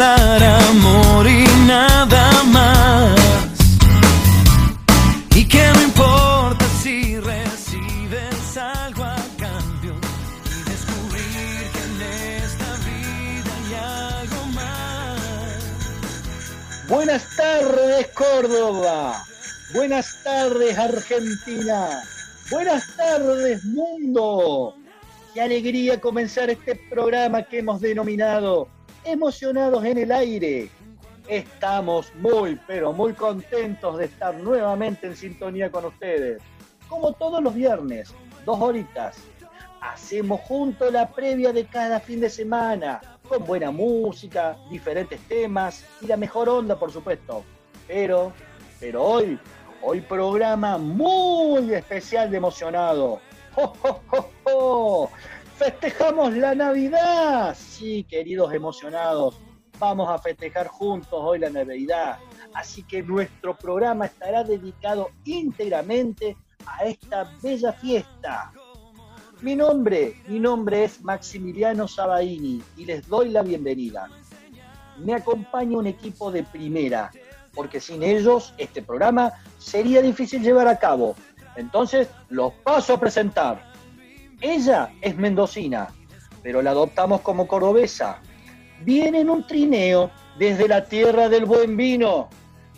dar amor y nada más. Y que no importa si recibes algo a cambio y descubrir que en esta vida hay algo más. Buenas tardes Córdoba, buenas tardes Argentina, buenas tardes mundo. Qué alegría comenzar este programa que hemos denominado Emocionados en el Aire. Estamos muy, pero muy contentos de estar nuevamente en sintonía con ustedes. Como todos los viernes, dos horitas. Hacemos juntos la previa de cada fin de semana, con buena música, diferentes temas y la mejor onda, por supuesto. Pero, pero hoy, hoy programa muy especial de emocionado. ¡Jo, jo, jo, jo! ¡Festejamos la Navidad! Sí, queridos emocionados, vamos a festejar juntos hoy la Navidad. Así que nuestro programa estará dedicado íntegramente a esta bella fiesta. Mi nombre, mi nombre es Maximiliano Sabaini y les doy la bienvenida. Me acompaña un equipo de primera, porque sin ellos este programa sería difícil llevar a cabo. Entonces los paso a presentar. Ella es mendocina, pero la adoptamos como cordobesa. Viene en un trineo desde la tierra del buen vino.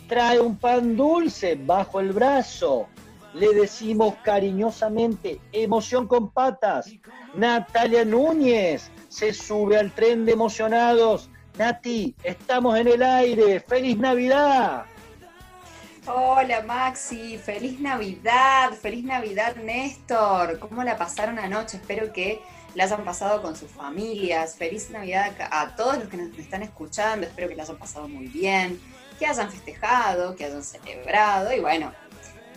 Trae un pan dulce bajo el brazo. Le decimos cariñosamente, emoción con patas. Natalia Núñez se sube al tren de emocionados. Nati, estamos en el aire. ¡Feliz Navidad! Hola Maxi, feliz Navidad, feliz Navidad Néstor. ¿Cómo la pasaron anoche? Espero que la hayan pasado con sus familias. Feliz Navidad a todos los que nos están escuchando. Espero que la hayan pasado muy bien, que hayan festejado, que hayan celebrado. Y bueno,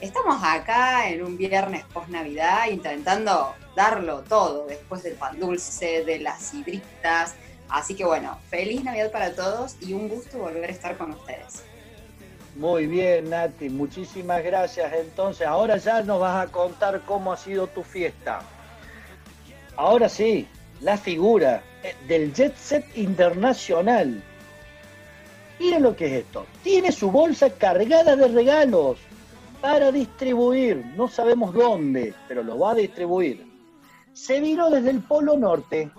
estamos acá en un viernes post Navidad intentando darlo todo después del pan dulce, de las hidritas. Así que bueno, feliz Navidad para todos y un gusto volver a estar con ustedes. Muy bien, Nati, muchísimas gracias. Entonces, ahora ya nos vas a contar cómo ha sido tu fiesta. Ahora sí, la figura eh, del Jet Set Internacional. Miren lo que es esto. Tiene su bolsa cargada de regalos para distribuir. No sabemos dónde, pero lo va a distribuir. Se vino desde el Polo Norte.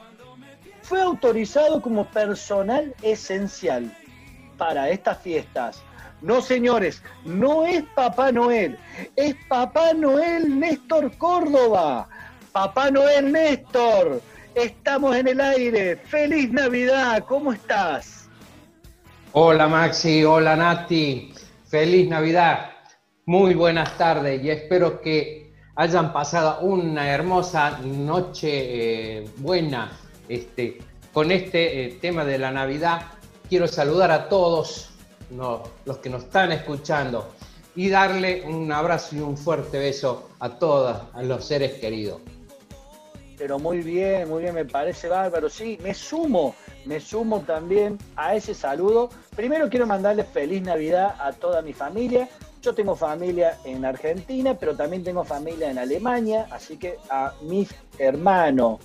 Fue autorizado como personal esencial para estas fiestas no, señores, no es Papá Noel, es Papá Noel Néstor Córdoba. Papá Noel Néstor, estamos en el aire. Feliz Navidad, ¿cómo estás? Hola Maxi, hola Nati, feliz Navidad. Muy buenas tardes y espero que hayan pasado una hermosa noche eh, buena este, con este eh, tema de la Navidad. Quiero saludar a todos no, los que nos están escuchando y darle un abrazo y un fuerte beso a todos, a los seres queridos. Pero muy bien, muy bien, me parece bárbaro. Sí, me sumo, me sumo también a ese saludo. Primero quiero mandarle feliz Navidad a toda mi familia. Yo tengo familia en Argentina, pero también tengo familia en Alemania, así que a mis hermanos,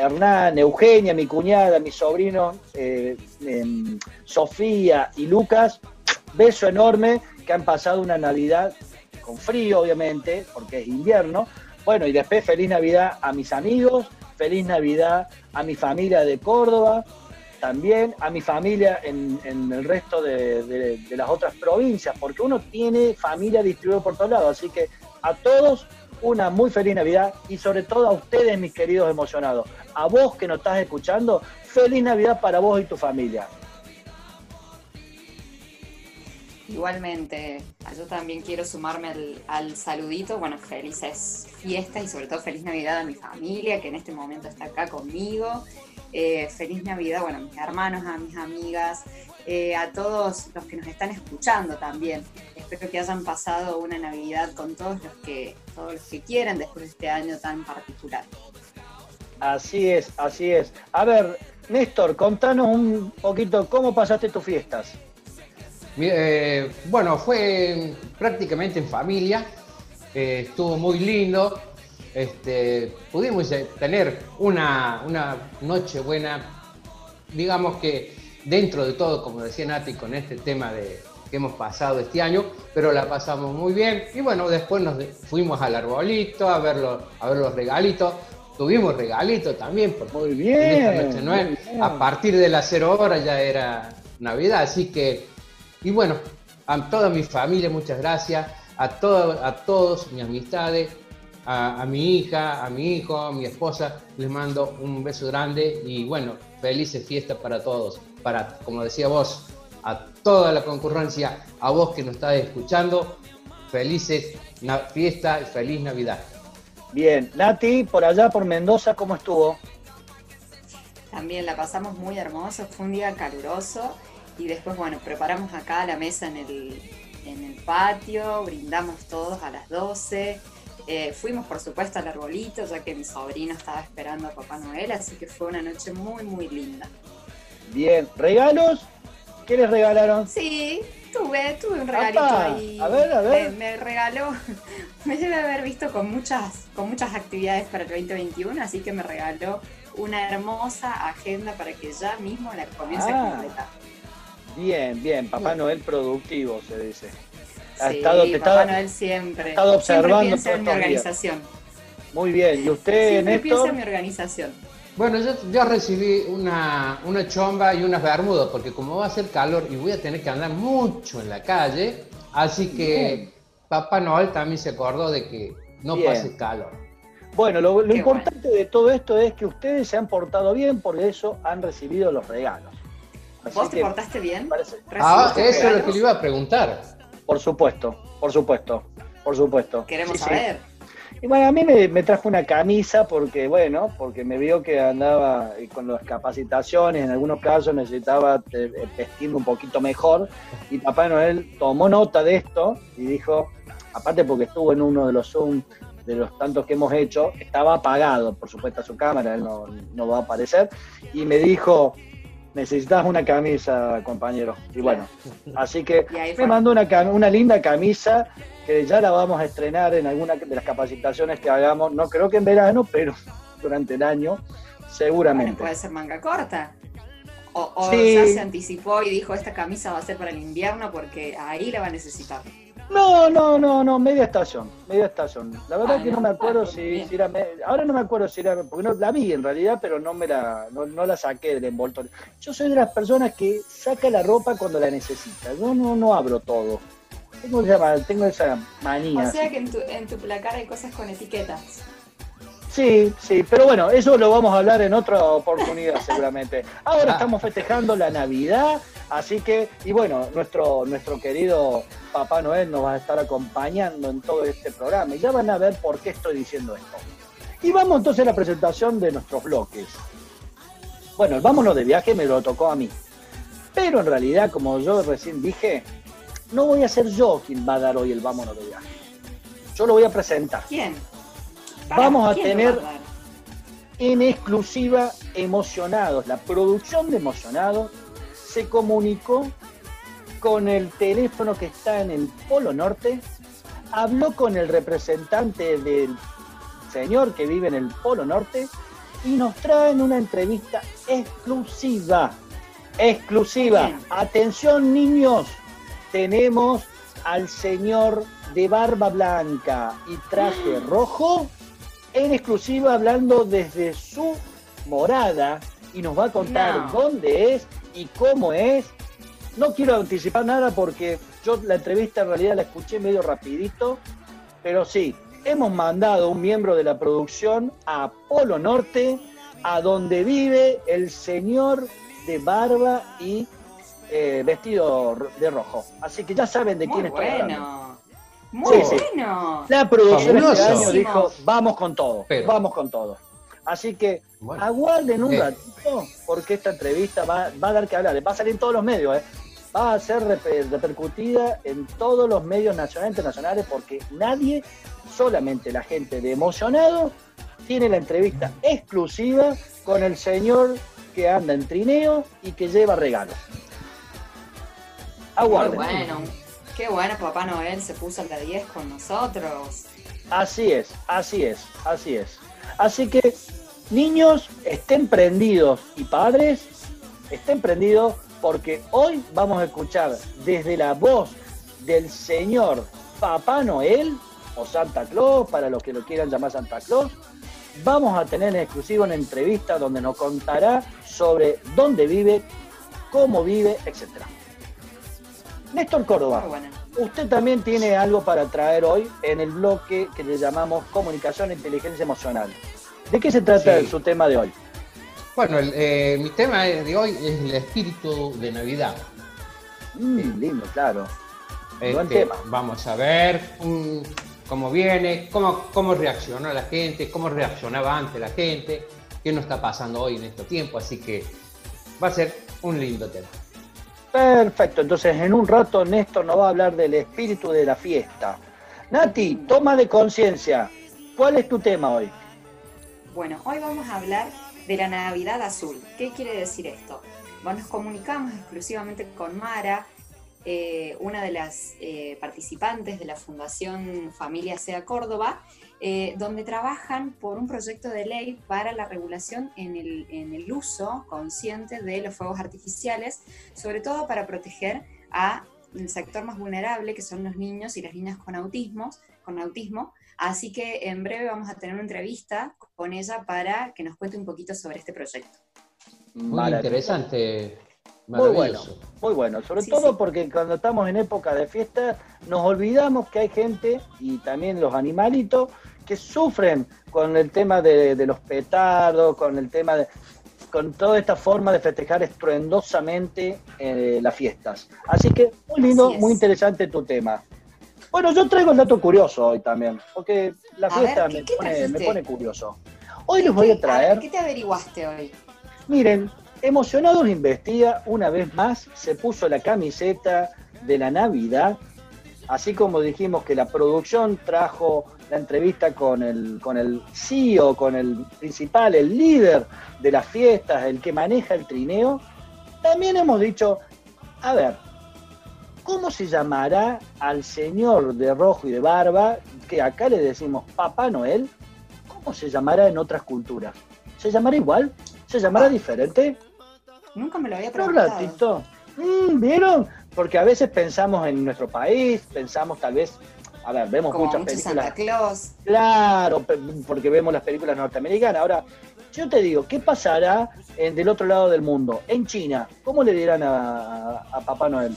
Hernán, Eugenia, mi cuñada, mi sobrino, eh, em, Sofía y Lucas, beso enorme, que han pasado una Navidad con frío, obviamente, porque es invierno. Bueno, y después feliz Navidad a mis amigos, feliz Navidad a mi familia de Córdoba, también a mi familia en, el resto de, de, las otras provincias, porque uno tiene familia distribuida por todos lados. Así que a todos una muy feliz Navidad y sobre todo a ustedes, mis queridos emocionados. A vos que nos estás escuchando, feliz Navidad para vos y tu familia. Igualmente, yo también quiero sumarme al, saludito. Bueno, felices fiestas y sobre todo feliz Navidad a mi familia que en este momento está acá conmigo. Eh, feliz Navidad, bueno, a mis hermanos, a mis amigas, eh, a todos los que nos están escuchando también. Espero que hayan pasado una Navidad con todos los que, todos los que quieran después de este año tan particular. Así es, así es. A ver, Néstor, contanos un poquito cómo pasaste tus fiestas. Eh, bueno, fue prácticamente en familia, eh, estuvo muy lindo, este, pudimos tener una, una noche buena, digamos que dentro de todo, como decía Nati, con este tema de, que hemos pasado este año, pero la pasamos muy bien. Y bueno, después nos fuimos al arbolito a ver los, a ver los regalitos. Tuvimos regalitos también, porque muy bien, a partir de las cero horas ya era Navidad, así que, y bueno, a toda mi familia, muchas gracias, a, todo, a todos mis amistades, a, a, mi hija, a mi hijo, a mi esposa, les mando un beso grande y bueno, felices fiestas para todos, para, como decía vos, a toda la concurrencia, a vos que nos estás escuchando, felices fiesta y feliz Navidad. Bien, Nati, por allá por Mendoza, ¿cómo estuvo? También la pasamos muy hermoso, fue un día caluroso y después, bueno, preparamos acá la mesa en el, en el patio, brindamos todos a las 12. Eh, fuimos, por supuesto, al arbolito, ya que mi sobrino estaba esperando a Papá Noel, así que fue una noche muy, muy linda. Bien, ¿regalos? ¿Qué les regalaron? Sí, tuve, tuve un regalito ahí. A ver, a ver. Me, regaló, me debe haber visto con muchas, con muchas actividades para el 2021, así que me regaló una hermosa agenda para que ya mismo la comience a ah. completar. Bien, bien, Papá Noel productivo se dice. Ha estado, Papá Noel siempre. Ha estado observando siempre piensa en mi organización. Muy bien, ¿y usted, Siempre piensa en mi organización. Bueno, yo, recibí una, una, chomba y unas bermudas, porque como va a ser calor y voy a tener que andar mucho en la calle, así que Papá Noel también se acordó de que no pase calor. Bueno, lo, importante de todo esto es que ustedes se han portado bien, por eso han recibido los regalos. ¿Vos te portaste bien? Ah, eso es lo que le iba a preguntar. Por supuesto, por supuesto, por supuesto. Queremos saber. Y bueno, a mí me, trajo una camisa porque, bueno, porque me vio que andaba con las capacitaciones, en algunos casos necesitaba eh, vestirme un poquito mejor. Y Papá Noel tomó nota de esto y dijo, aparte porque estuvo en uno de los Zoom de los tantos que hemos hecho, estaba apagado, por supuesto, su cámara, él no, no va a aparecer, y me dijo, necesitas una camisa, compañero. Y bueno, así que me mandó una, una linda camisa que ya la vamos a estrenar en alguna de las capacitaciones que hagamos, no creo que en verano, pero durante el año, seguramente. puede ser manga corta. O, ya se anticipó y dijo, esta camisa va a ser para el invierno porque ahí la va a necesitar. No, no, no, no, media estación, media estación. La verdad ah, que no, me acuerdo si, era, ahora no me acuerdo si era, porque no la vi en realidad, pero no me la, no, no, la saqué del envoltorio. Yo soy de las personas que saca la ropa cuando la necesita. Yo no, no abro todo. Tengo esa, tengo esa manía. O sea que en tu, en tu placar hay cosas con etiquetas. Sí, sí, pero bueno, eso lo vamos a hablar en otra oportunidad seguramente. Ahora estamos festejando la Navidad, así que, y bueno, nuestro, nuestro querido Papá Noel nos va a estar acompañando en todo este programa y ya van a ver por qué estoy diciendo esto. Y vamos entonces a la presentación de nuestros bloques. Bueno, el vámonos de viaje me lo tocó a mí. Pero en realidad, como yo recién dije, no voy a ser yo quien va a dar hoy el vámonos de viaje. Yo lo voy a presentar. ¿Quién? Vamos a tener en exclusiva Emocionados. La producción de Emocionados se comunicó con el teléfono que está en el Polo Norte, habló con el representante del señor que vive en el Polo Norte y nos traen una entrevista exclusiva. Exclusiva. Atención niños, tenemos al señor de barba blanca y traje rojo en exclusiva hablando desde su morada y nos va a contar dónde es y cómo es. No quiero anticipar nada porque yo la entrevista en realidad la escuché medio rapidito, pero sí, hemos mandado un miembro de la producción a Polo Norte, a donde vive el señor de barba y eh, vestido de rojo. Así que ya saben de quién estoy hablando. Muy bueno. La producción este año dijo, vamos con todo, vamos con todo. Así que aguarden un ratito, porque esta entrevista va, a dar que hablar. Va a salir en todos los medios, ¿eh? va a ser repercutida en todos los medios nacionales e internacionales, porque nadie, solamente la gente de Emocionado, tiene la entrevista exclusiva con el señor que anda en trineo y que lleva regalos. Aguarden. bueno Qué bueno, Papá Noel se puso la 10 con nosotros. Así es, así es, así es. Así que, niños, estén prendidos y padres, estén prendidos porque hoy vamos a escuchar desde la voz del señor Papá Noel, o Santa Claus, para los que lo quieran llamar Santa Claus, vamos a tener en exclusivo una entrevista donde nos contará sobre dónde vive, cómo vive, etc. Néstor Córdoba, usted también tiene algo para traer hoy en el bloque que le llamamos Comunicación e Inteligencia Emocional. ¿De qué se trata su tema de hoy? Bueno, eh, mi tema de hoy es el espíritu de Navidad. Mm, lindo, claro. Buen este, tema. Vamos a ver cómo viene, cómo, cómo reaccionó la gente, cómo reaccionaba antes la gente, qué nos está pasando hoy en este tiempo. Así que va a ser un lindo tema. Perfecto, entonces en un rato Néstor nos va a hablar del espíritu de la fiesta. Nati, toma de conciencia. ¿Cuál es tu tema hoy? Bueno, hoy vamos a hablar de la Navidad Azul. ¿Qué quiere decir esto? Bueno, nos comunicamos exclusivamente con Mara, eh, una de las eh, participantes de la Fundación Familia Sea Córdoba, eh, donde trabajan por un proyecto de ley para la regulación en el, en el, uso consciente de los fuegos artificiales, sobre todo para proteger a el sector más vulnerable, que son los niños y las niñas con autismo, con autismo. Así que en breve vamos a tener una entrevista con ella para que nos cuente un poquito sobre este proyecto. Muy interesante. Muy bueno, muy bueno. Sobre todo porque cuando estamos en época de fiesta nos olvidamos que hay gente y también los animalitos que sufren con el tema de, los petardos, con el tema de, con toda esta forma de festejar estruendosamente eh, las fiestas. Así que muy lindo, muy interesante tu tema. Bueno, yo traigo el dato curioso hoy también, porque la fiesta me, pone, curioso. Hoy les voy a traer... ¿Qué te averiguaste hoy? Miren, Emocionados Investiga, una vez más, se puso la camiseta de la Navidad, así como dijimos que la producción trajo la entrevista con el, con el CEO, con el principal, el líder de las fiestas, el que maneja el trineo, también hemos dicho, a ver, ¿cómo se llamará al señor de rojo y de barba, que acá le decimos Papá Noel? ¿Cómo se llamará en otras culturas? ¿Se llamará igual? ¿Se llamará diferente? Nunca me lo había preguntado. Un ratito. Mm, ¿Vieron? Porque a veces pensamos en nuestro país, pensamos tal vez a ver, vemos muchas películas. Santa Claus. Claro, porque vemos las películas norteamericanas. Ahora, yo te digo, ¿qué pasará en, del otro lado del mundo? En China, ¿cómo le dirán a, Papá Noel?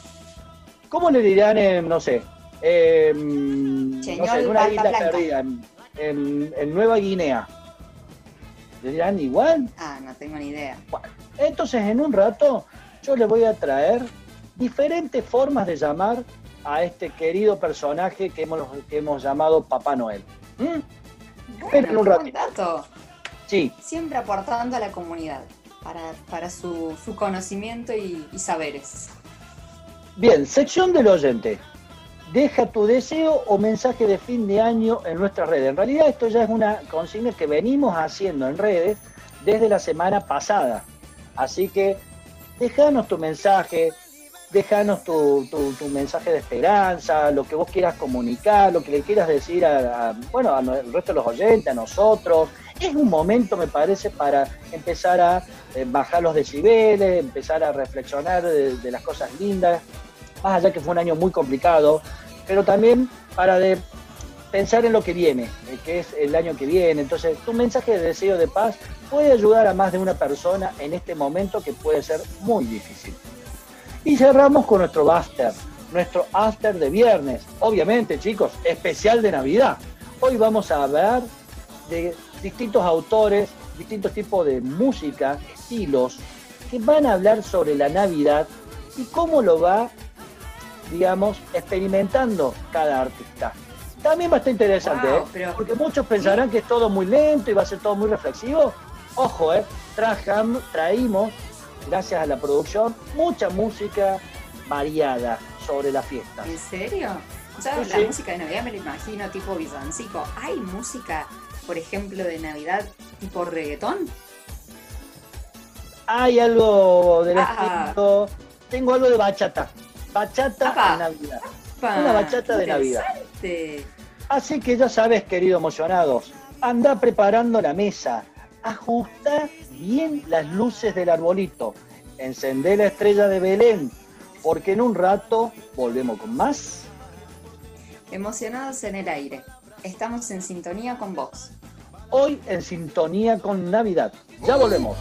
¿Cómo le dirán en, no sé, en, no sé, en una isla perdida, en, Nueva Guinea? ¿Le dirán igual? Ah, no tengo ni idea. Bueno, entonces en un rato yo les voy a traer diferentes formas de llamar a este querido personaje que hemos, que hemos llamado Papá Noel. ¿Mm? un ratito. Sí. Siempre aportando a la comunidad para, su, conocimiento y, saberes. Bien, sección del oyente. Deja tu deseo o mensaje de fin de año en nuestras redes. En realidad esto ya es una consigna que venimos haciendo en redes desde la semana pasada. Así que déjanos tu mensaje, déjanos tu, mensaje de esperanza, lo que vos quieras comunicar, lo que le quieras decir a, bueno, al resto de los oyentes, a nosotros. Es un momento, me parece, para empezar a eh, bajar los decibeles, empezar a reflexionar de, las cosas lindas, más allá que fue un año muy complicado, pero también para de pensar en lo que viene, eh, que es el año que viene. Entonces, tu mensaje de deseo de paz puede ayudar a más de una persona en este momento que puede ser muy difícil. Y cerramos con nuestro Buster, nuestro After de viernes. Obviamente, chicos, especial de Navidad. Hoy vamos a hablar de distintos autores, distintos tipos de música, estilos, que van a hablar sobre la Navidad y cómo lo va, digamos, experimentando cada artista. También va a estar interesante, ¿eh? porque muchos pensarán que es todo muy lento y va a ser todo muy reflexivo. Ojo, ¿eh? traímos gracias a la producción, mucha música variada sobre la fiesta. ¿En serio? ¿Sabes? La música de Navidad me la imagino tipo villancico. ¿Hay música, por ejemplo, de Navidad tipo reggaetón? Hay algo del ah. estilo. Tengo algo de bachata. Bachata de Navidad. Una bachata de Navidad. Así que ya sabes, querido emocionados, anda preparando la mesa, ajusta bien las luces del arbolito. encendé la estrella de Belén, porque en un rato volvemos con más. Emocionados en el aire. Estamos en sintonía con vos. Hoy en sintonía con Navidad. Ya volvemos.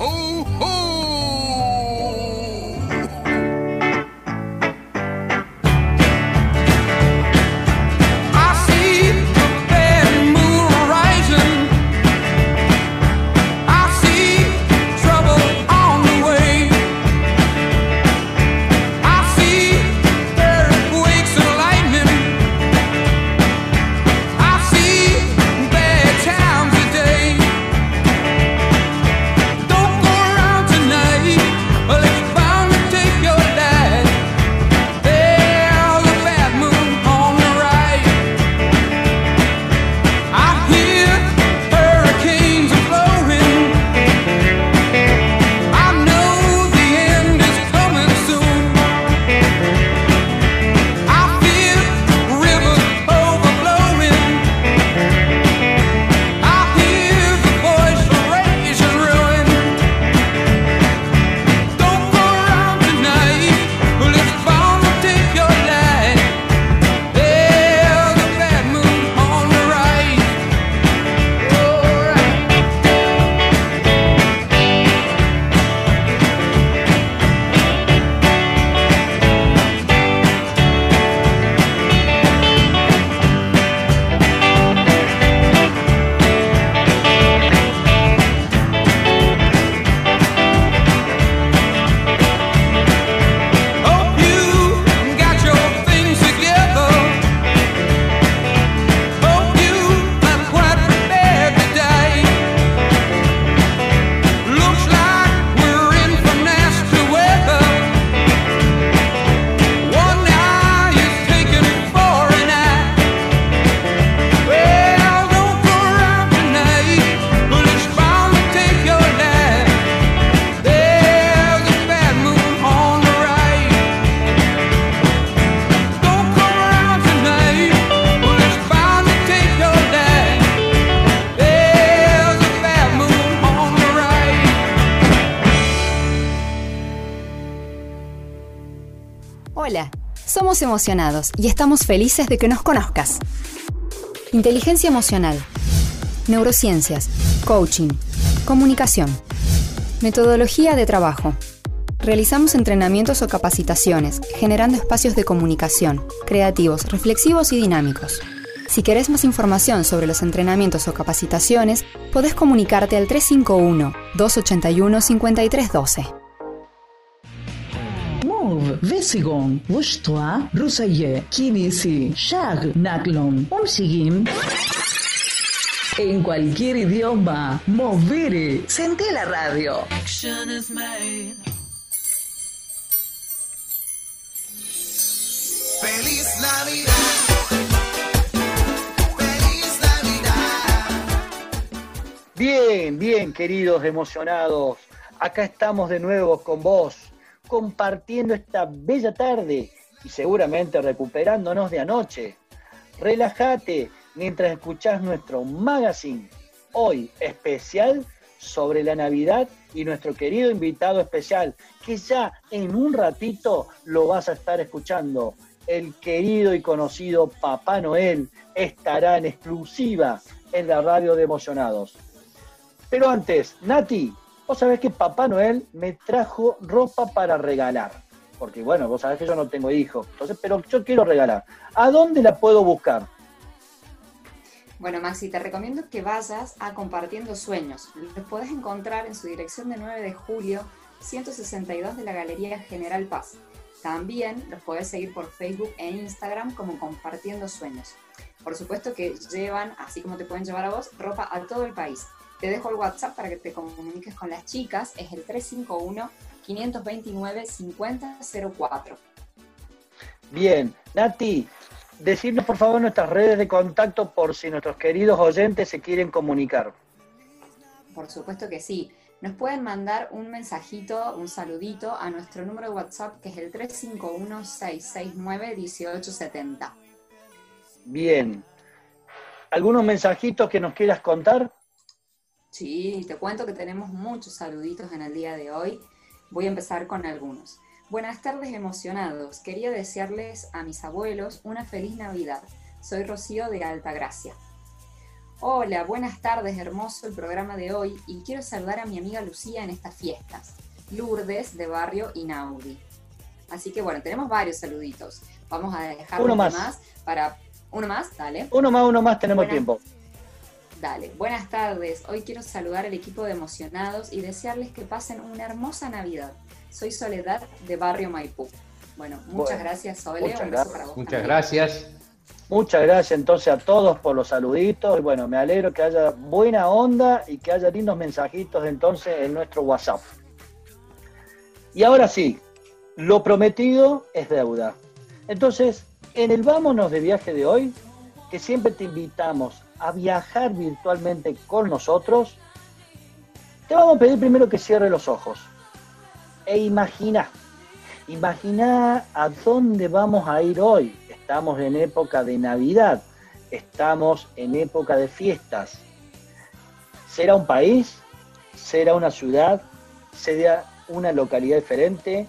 Emocionados y estamos felices de que nos conozcas. Inteligencia emocional, neurociencias, coaching, comunicación, metodología de trabajo. Realizamos entrenamientos o capacitaciones, generando espacios de comunicación, creativos, reflexivos y dinámicos. Si querés más información sobre los entrenamientos o capacitaciones, podés comunicarte al 351-281-5312. Vesigon, Vushtua, Rusaye, Kinisi, Shag, Naklon, Umsigim. En cualquier idioma, Movere, sentí la radio. Feliz Navidad. Feliz Navidad. Bien, bien, queridos emocionados. Acá estamos de nuevo con vos compartiendo esta bella tarde y seguramente recuperándonos de anoche. Relájate mientras escuchás nuestro magazine, hoy especial sobre la Navidad y nuestro querido invitado especial, que ya en un ratito lo vas a estar escuchando. El querido y conocido Papá Noel estará en exclusiva en la radio de Emocionados. Pero antes, Nati, vos sabés que Papá Noel me trajo ropa para regalar. Porque bueno, vos sabés que yo no tengo hijos, entonces, pero yo quiero regalar. ¿A dónde la puedo buscar? Bueno, Maxi, te recomiendo que vayas a Compartiendo Sueños. Los podés encontrar en su dirección de 9 de julio, 162 de la Galería General Paz. También los podés seguir por Facebook e Instagram como Compartiendo Sueños. Por supuesto que llevan, así como te pueden llevar a vos, ropa a todo el país. Te dejo el WhatsApp para que te comuniques con las chicas, es el 351-529-5004. Bien, Nati, decirnos por favor nuestras redes de contacto por si nuestros queridos oyentes se quieren comunicar. Por supuesto que sí. Nos pueden mandar un mensajito, un saludito a nuestro número de WhatsApp que es el 351-669-1870. Bien. ¿Algunos mensajitos que nos quieras contar? Sí, te cuento que tenemos muchos saluditos en el día de hoy. Voy a empezar con algunos. Buenas tardes emocionados. Quería desearles a mis abuelos una feliz Navidad. Soy Rocío de Altagracia. Hola, buenas tardes, hermoso el programa de hoy y quiero saludar a mi amiga Lucía en estas fiestas. Lourdes de Barrio Inaudi. Así que bueno, tenemos varios saluditos. Vamos a dejar uno más. para uno más, dale. Uno más, uno más, tenemos tiempo. Dale, buenas tardes. Hoy quiero saludar al equipo de emocionados y desearles que pasen una hermosa Navidad. Soy Soledad de Barrio Maipú. Bueno, muchas gracias, Soledad. Muchas, muchas gracias. Muchas gracias entonces a todos por los saluditos. Y bueno, me alegro que haya buena onda y que haya lindos mensajitos entonces en nuestro WhatsApp. Y ahora sí, lo prometido es deuda. Entonces, en el Vámonos de viaje de hoy, que siempre te invitamos a viajar virtualmente con nosotros, te vamos a pedir primero que cierre los ojos e imagina, imagina a dónde vamos a ir hoy estamos en época de Navidad, estamos en época de fiestas. ¿Será un país? ¿Será una ciudad? ¿Será una localidad diferente?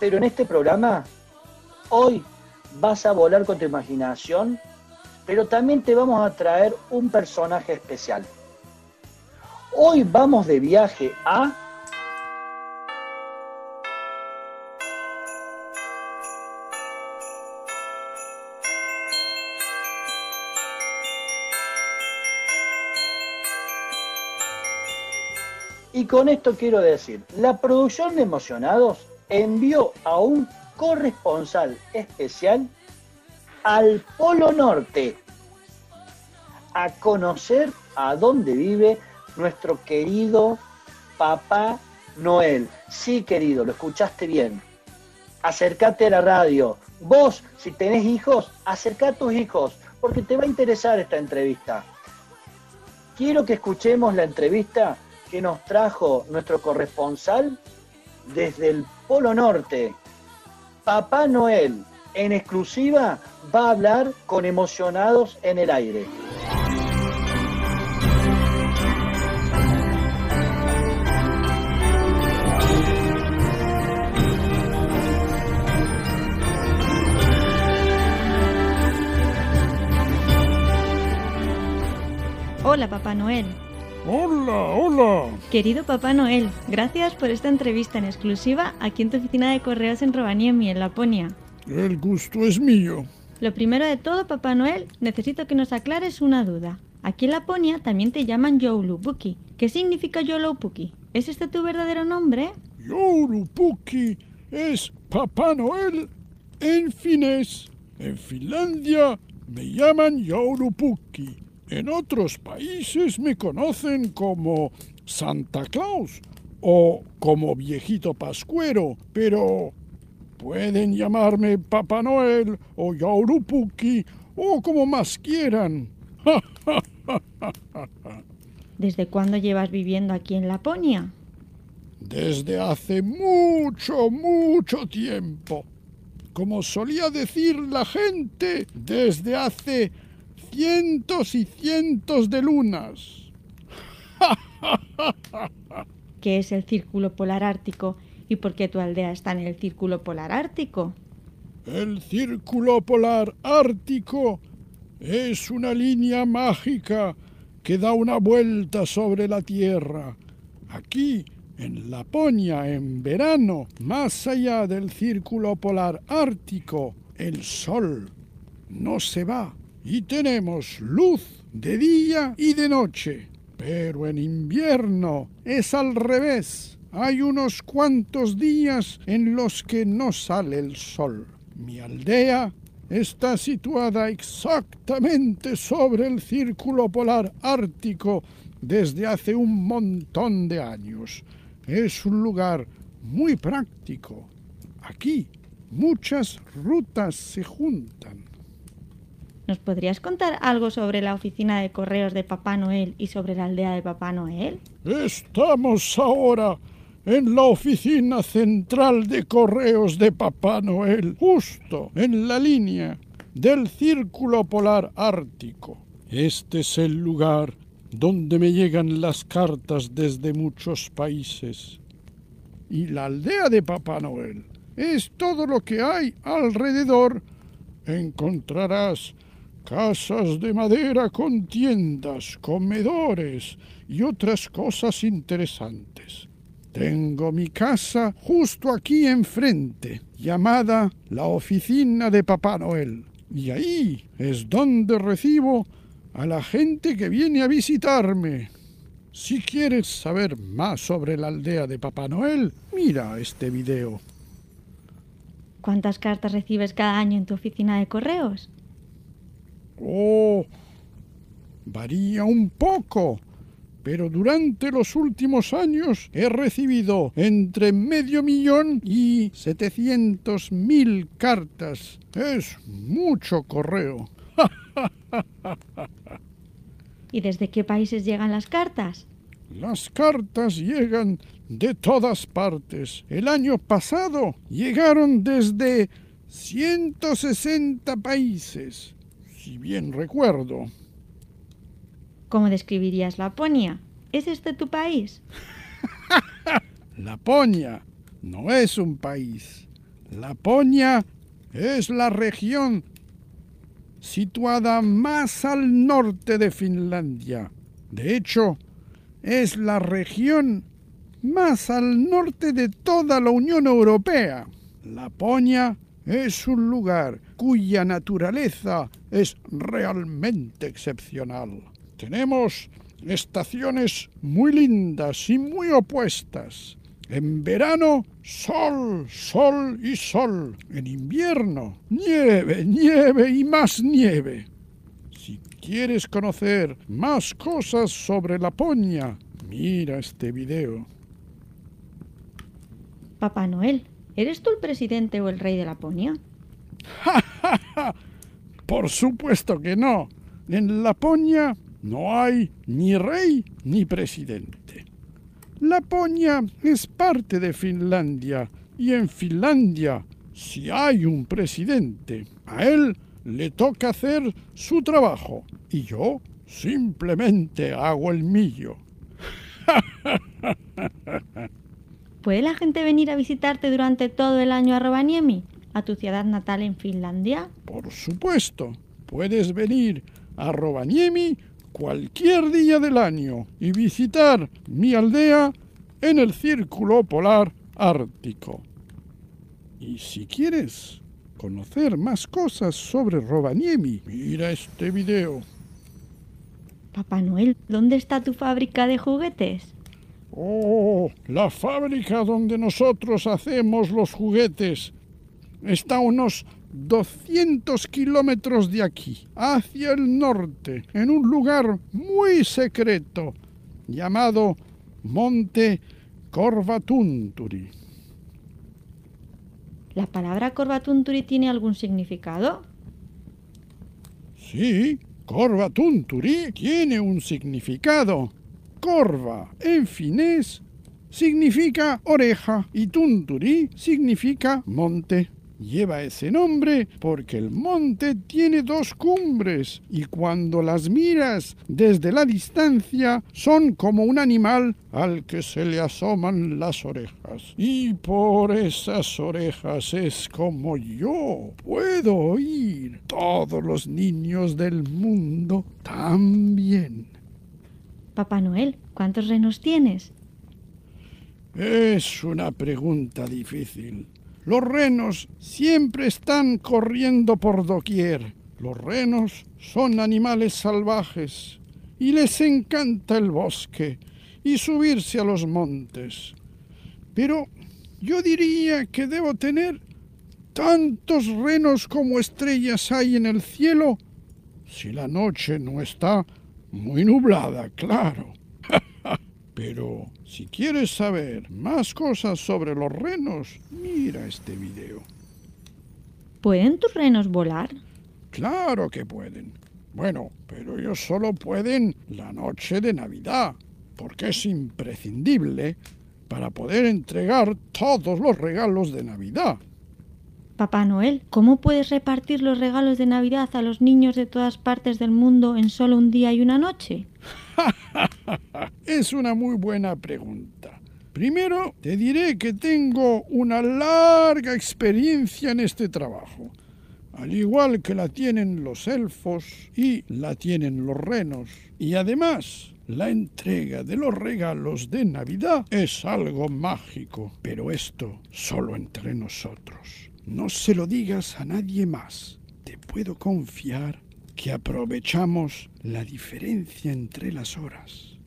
Pero en este programa, hoy vas a volar con tu imaginación, pero también te vamos a traer un personaje especial. Hoy vamos de viaje a Y con esto quiero decir, la producción de Emocionados envió a un corresponsal especial al Polo Norte a conocer a dónde vive nuestro querido Papá Noel. Sí, querido, lo escuchaste bien. Acércate a la radio. Vos, si tenés hijos, acerca a tus hijos, porque te va a interesar esta entrevista. Quiero que escuchemos la entrevista que nos trajo nuestro corresponsal desde el Polo Norte. Papá Noel, en exclusiva, va a hablar con emocionados en el aire. Hola, Papá Noel. Hola, hola. Querido Papá Noel, gracias por esta entrevista en exclusiva aquí en tu oficina de correos en Rovaniemi, en Laponia. El gusto es mío. Lo primero de todo, Papá Noel, necesito que nos aclares una duda. Aquí en Laponia también te llaman Joulupuki. ¿Qué significa Joulupuki? ¿Es este tu verdadero nombre? Joulupuki es Papá Noel en finés. En Finlandia me llaman Joulupuki. En otros países me conocen como Santa Claus o como viejito pascuero, pero pueden llamarme Papá Noel o Yaurupuki o como más quieran. ¿Desde cuándo llevas viviendo aquí en Laponia? Desde hace mucho, mucho tiempo. Como solía decir la gente, desde hace cientos y cientos de lunas. ¿Qué es el Círculo Polar Ártico y por qué tu aldea está en el Círculo Polar Ártico? El Círculo Polar Ártico es una línea mágica que da una vuelta sobre la Tierra. Aquí, en Laponia, en verano, más allá del Círculo Polar Ártico, el Sol no se va y tenemos luz de día y de noche. Pero en invierno es al revés. Hay unos cuantos días en los que no sale el sol. Mi aldea está situada exactamente sobre el círculo polar ártico desde hace un montón de años. Es un lugar muy práctico. Aquí muchas rutas se juntan. ¿Nos podrías contar algo sobre la oficina de correos de Papá Noel y sobre la aldea de Papá Noel? Estamos ahora en la oficina central de correos de Papá Noel, justo en la línea del Círculo Polar Ártico. Este es el lugar donde me llegan las cartas desde muchos países. y la aldea de Papá Noel. Es todo lo que hay alrededor. Encontrarás casas de madera con tiendas, comedores y otras cosas interesantes. Tengo mi casa justo aquí enfrente, llamada la oficina de Papá Noel. Y ahí es donde recibo a la gente que viene a visitarme. Si quieres saber más sobre la aldea de Papá Noel, mira este video. ¿Cuántas cartas recibes cada año en tu oficina de correos? Oh, varía un poco, pero durante los últimos años he recibido entre medio millón y setecientos mil cartas. Es mucho correo. ¿Y desde qué países llegan las cartas? Las cartas llegan de todas partes. El año pasado llegaron desde 160 países, si bien recuerdo. ¿Cómo describirías Laponia? ¿Es este tu país? Laponia no es un país. Laponia es la región situada más al norte de Finlandia. De hecho, es la región más al norte de toda la Unión Europea. Laponia es un lugar cuya naturaleza es realmente excepcional. Tenemos estaciones muy lindas y muy opuestas. En verano, sol, sol y sol. En invierno, nieve, nieve y más nieve. Si quieres conocer más cosas sobre Laponia, mira este video. Papá Noel, ¿eres tú el presidente o el rey de Laponia? Por supuesto que no. En Laponia no hay ni rey ni presidente. Laponia es parte de Finlandia y en Finlandia si hay un presidente. A él le toca hacer su trabajo y yo simplemente hago el mío. ¿Puede la gente venir a visitarte durante todo el año a Rovaniemi, a tu ciudad natal en Finlandia? Por supuesto, puedes venir a Rovaniemi cualquier día del año y visitar mi aldea en el Círculo Polar Ártico. Y si quieres conocer más cosas sobre Rovaniemi, mira este video. Papá Noel, ¿dónde está tu fábrica de juguetes? Oh, la fábrica donde nosotros hacemos los juguetes está a unos 200 kilómetros de aquí, hacia el norte, en un lugar muy secreto llamado Monte Corvatunturi. ¿La palabra Corvatunturi tiene algún significado? Sí, Corvatunturi tiene un significado. Corva en finés significa oreja y tunturi significa monte. Lleva ese nombre porque el monte tiene dos cumbres y cuando las miras desde la distancia son como un animal al que se le asoman las orejas. Y por esas orejas es como yo puedo oír todos los niños del mundo tan bien. Papá Noel, ¿cuántos renos tienes? Es una pregunta difícil. Los renos siempre están corriendo por doquier. Los renos son animales salvajes y les encanta el bosque y subirse a los montes. Pero yo diría que debo tener tantos renos como estrellas hay en el cielo si la noche no está muy nublada, claro. Pero si quieres saber más cosas sobre los renos, mira este video. ¿Pueden tus renos volar? Claro que pueden. Bueno, pero ellos solo pueden la noche de Navidad, porque es imprescindible para poder entregar todos los regalos de Navidad. Papá Noel, ¿cómo puedes repartir los regalos de Navidad a los niños de todas partes del mundo en solo un día y una noche? es una muy buena pregunta. Primero te diré que tengo una larga experiencia en este trabajo, al igual que la tienen los elfos y la tienen los renos. Y además, la entrega de los regalos de Navidad es algo mágico, pero esto solo entre nosotros. No se lo digas a nadie más. Te puedo confiar que aprovechamos la diferencia entre las horas.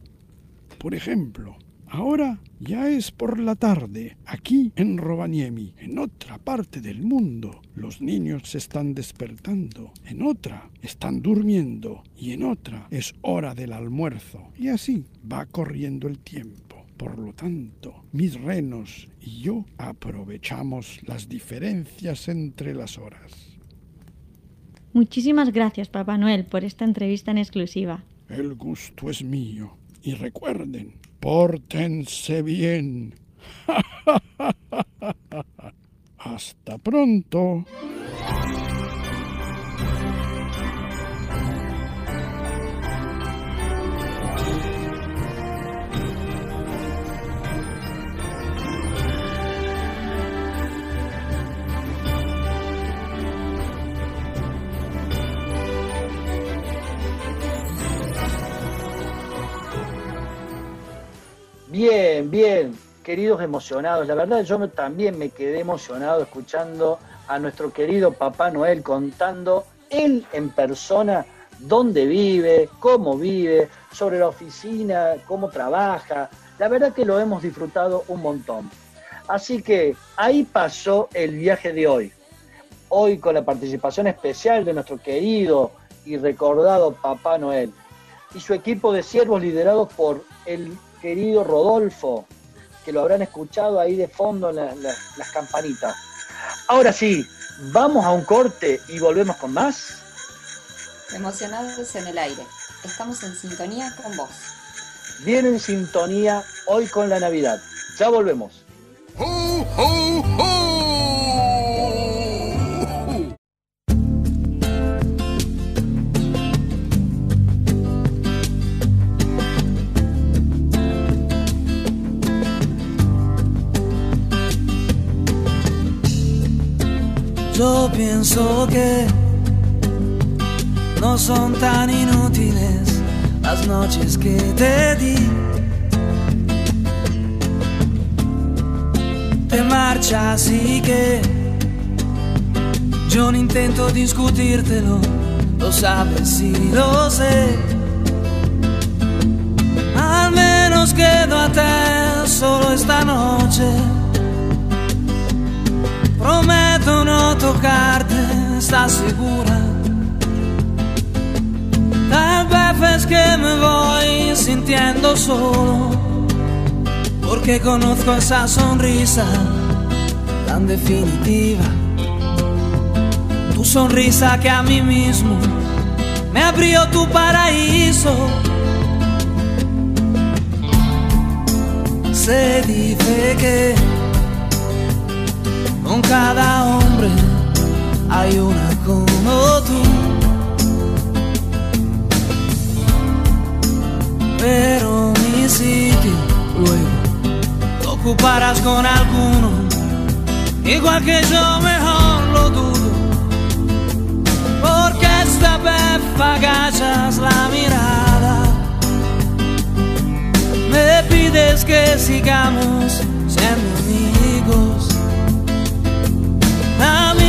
Por ejemplo, ahora ya es por la tarde, aquí en Rovaniemi, en otra parte del mundo. Los niños se están despertando, en otra están durmiendo y en otra es hora del almuerzo. Y así va corriendo el tiempo. Por lo tanto, mis renos y yo aprovechamos las diferencias entre las horas. Muchísimas gracias, Papá Noel, por esta entrevista en exclusiva. El gusto es mío. Y recuerden, pórtense bien. Hasta pronto. Bien, bien, queridos emocionados. La verdad yo también me quedé emocionado escuchando a nuestro querido Papá Noel contando él en persona dónde vive, cómo vive, sobre la oficina, cómo trabaja. La verdad que lo hemos disfrutado un montón. Así que ahí pasó el viaje de hoy. Hoy con la participación especial de nuestro querido y recordado Papá Noel y su equipo de siervos liderados por el querido Rodolfo, que lo habrán escuchado ahí de fondo en la- la- las campanitas. Ahora sí, vamos a un corte y volvemos con más. Emocionados en el aire. Estamos en sintonía con vos. Viene en sintonía hoy con la Navidad. Ya volvemos. Yo pienso que no son tan inútiles las noches que te di. Te marchas y que yo no intento discutírtelo, lo sabes y lo sé. Al menos quédate solo esta noche. Prometo no tocarte, ¿estás segura? Tal vez es que me voy sintiendo solo, porque conozco esa sonrisa tan definitiva. Tu sonrisa que a mí mismo me abrió tu paraíso. Se dice que con cada hombre hay una como tú. Pero mi sitio luego lo ocuparás con alguno, igual que yo mejor lo dudo. Porque esta vez agachas la mirada, me pides que sigamos siendo amigos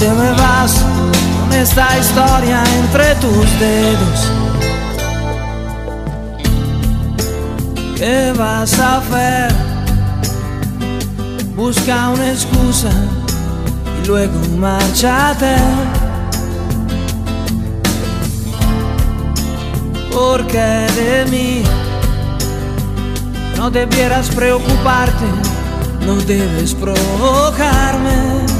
diferente esta historia entre tus dedos. ¿Qué vas a hacer? Busca una excusa y luego márchate. Porque de mí no debieras preocuparte, no debes provocarme.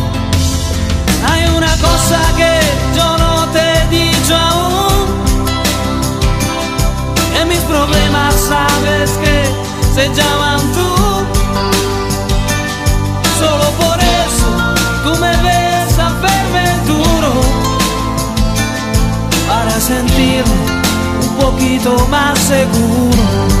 Una cosa que yo no te he dicho aún. En mis problemas sabes que se llaman tú. Solo por eso tú me ves a verme duro. Para sentirme un poquito más seguro.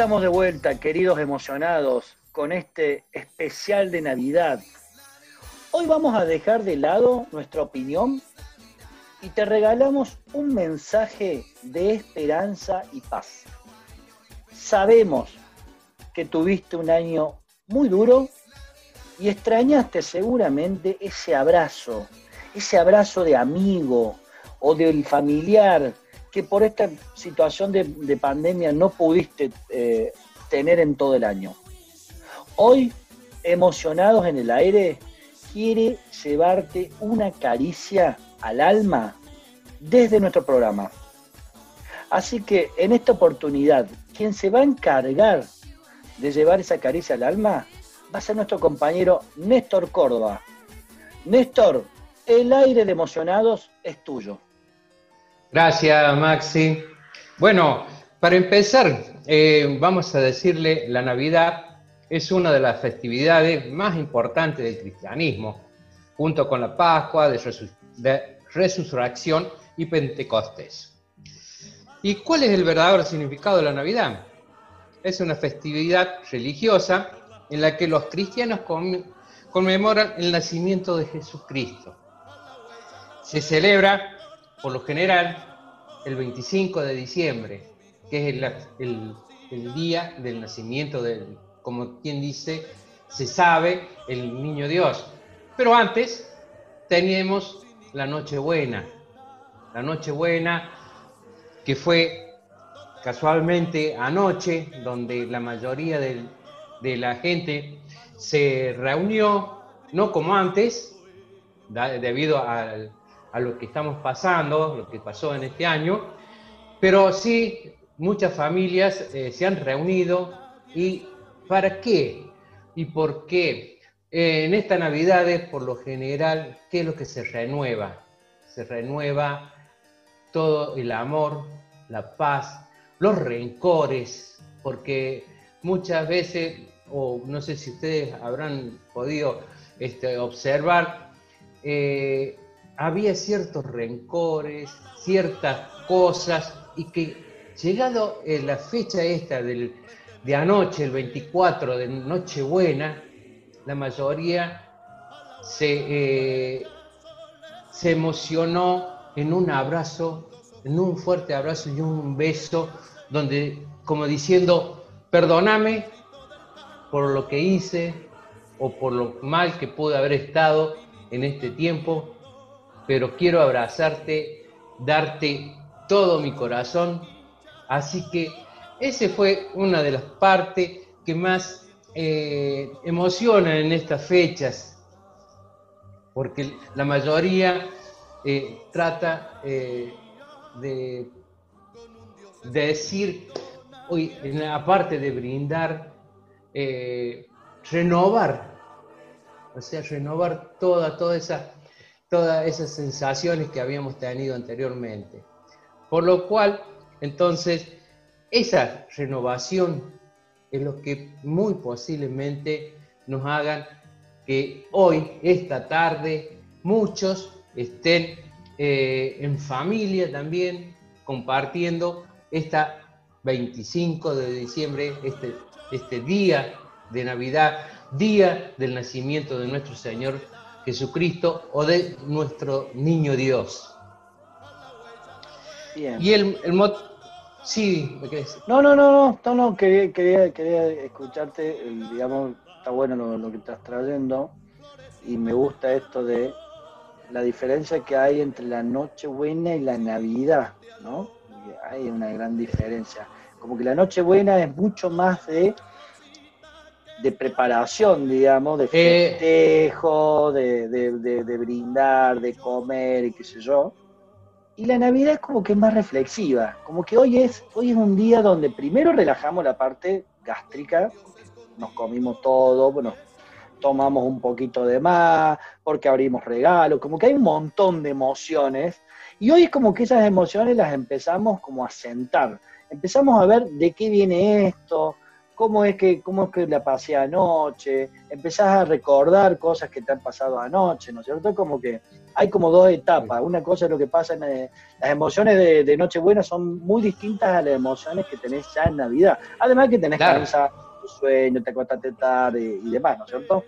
Estamos de vuelta, queridos emocionados, con este especial de Navidad. Hoy vamos a dejar de lado nuestra opinión y te regalamos un mensaje de esperanza y paz. Sabemos que tuviste un año muy duro y extrañaste seguramente ese abrazo, ese abrazo de amigo o del familiar que por esta situación de, de pandemia no pudiste eh, tener en todo el año. Hoy, emocionados en el aire, quiere llevarte una caricia al alma desde nuestro programa. Así que en esta oportunidad, quien se va a encargar de llevar esa caricia al alma va a ser nuestro compañero Néstor Córdoba. Néstor, el aire de emocionados es tuyo. Gracias, Maxi. Bueno, para empezar, eh, vamos a decirle, la Navidad es una de las festividades más importantes del cristianismo, junto con la Pascua de, de Resurrección y Pentecostés. ¿Y cuál es el verdadero significado de la Navidad? Es una festividad religiosa en la que los cristianos conme- conmemoran el nacimiento de Jesucristo. Se celebra, por lo general, el 25 de diciembre, que es el, día del nacimiento del, como quien dice, se sabe, el niño Dios. Pero antes teníamos la Nochebuena, la Nochebuena que fue casualmente anoche, donde la mayoría de la gente se reunió, no como antes, debido al- a lo que estamos pasando, lo que pasó en este año, pero sí muchas familias eh, se han reunido y ¿para qué? ¿Y por qué? Eh, en esta Navidad, por lo general, ¿qué es lo que se renueva? Se renueva todo el amor, la paz, los rencores, porque muchas veces, o no sé si ustedes habrán podido este, observar, eh, había ciertos rencores, ciertas cosas, y que llegado eh, la fecha esta del, de anoche, el 24 de Nochebuena, la mayoría se, eh, se emocionó en un abrazo en un fuerte abrazo y un beso, donde, como diciendo, perdóname por lo que hice o por lo mal que pude haber estado en este tiempo, pero quiero abrazarte, darte todo mi corazón. Así que esa fue una de las partes que más eh, emocionan en estas fechas, porque la mayoría eh, trata eh, de, decir, hoy, aparte de brindar, renovar, o sea, renovar toda, toda esa, todas esas sensaciones que habíamos tenido anteriormente. Por lo cual, entonces, esa renovación es lo que muy posiblemente nos hagan que hoy, esta tarde, muchos estén eh, en familia también compartiendo esta 25 de diciembre, este, este día de Navidad, día del nacimiento de nuestro Señor Jesucristo o de nuestro niño Dios. Y el, el, Sí, No, no, no, no, no, quería, quería, quería escucharte, digamos, está bueno lo, que estás trayendo y me gusta esto de la diferencia que hay entre la Nochebuena y la Navidad, ¿no? Hay una gran diferencia. Como que la Nochebuena es mucho más de, de preparación, digamos, de eh, festejo, de, de brindar, de comer y qué sé yo. Y la Navidad es como que es más reflexiva, como que hoy es, hoy es un día donde primero relajamos la parte gástrica, nos comimos todo, bueno, tomamos un poquito de más, porque abrimos regalos, como que hay un montón de emociones, y hoy es como que esas emociones las empezamos como a sentar, empezamos a ver de qué viene esto, cómo es que, cómo es que la pasé anoche, empezás a recordar cosas que te han pasado anoche, ¿no es cierto? Como que hay como dos etapas. Una cosa es lo que pasa en eh, las emociones de, Nochebuena son muy distintas a las emociones que tenés ya en Navidad. Además que tenés claro. tu sueño, te acostaste tarde y demás, ¿no es cierto?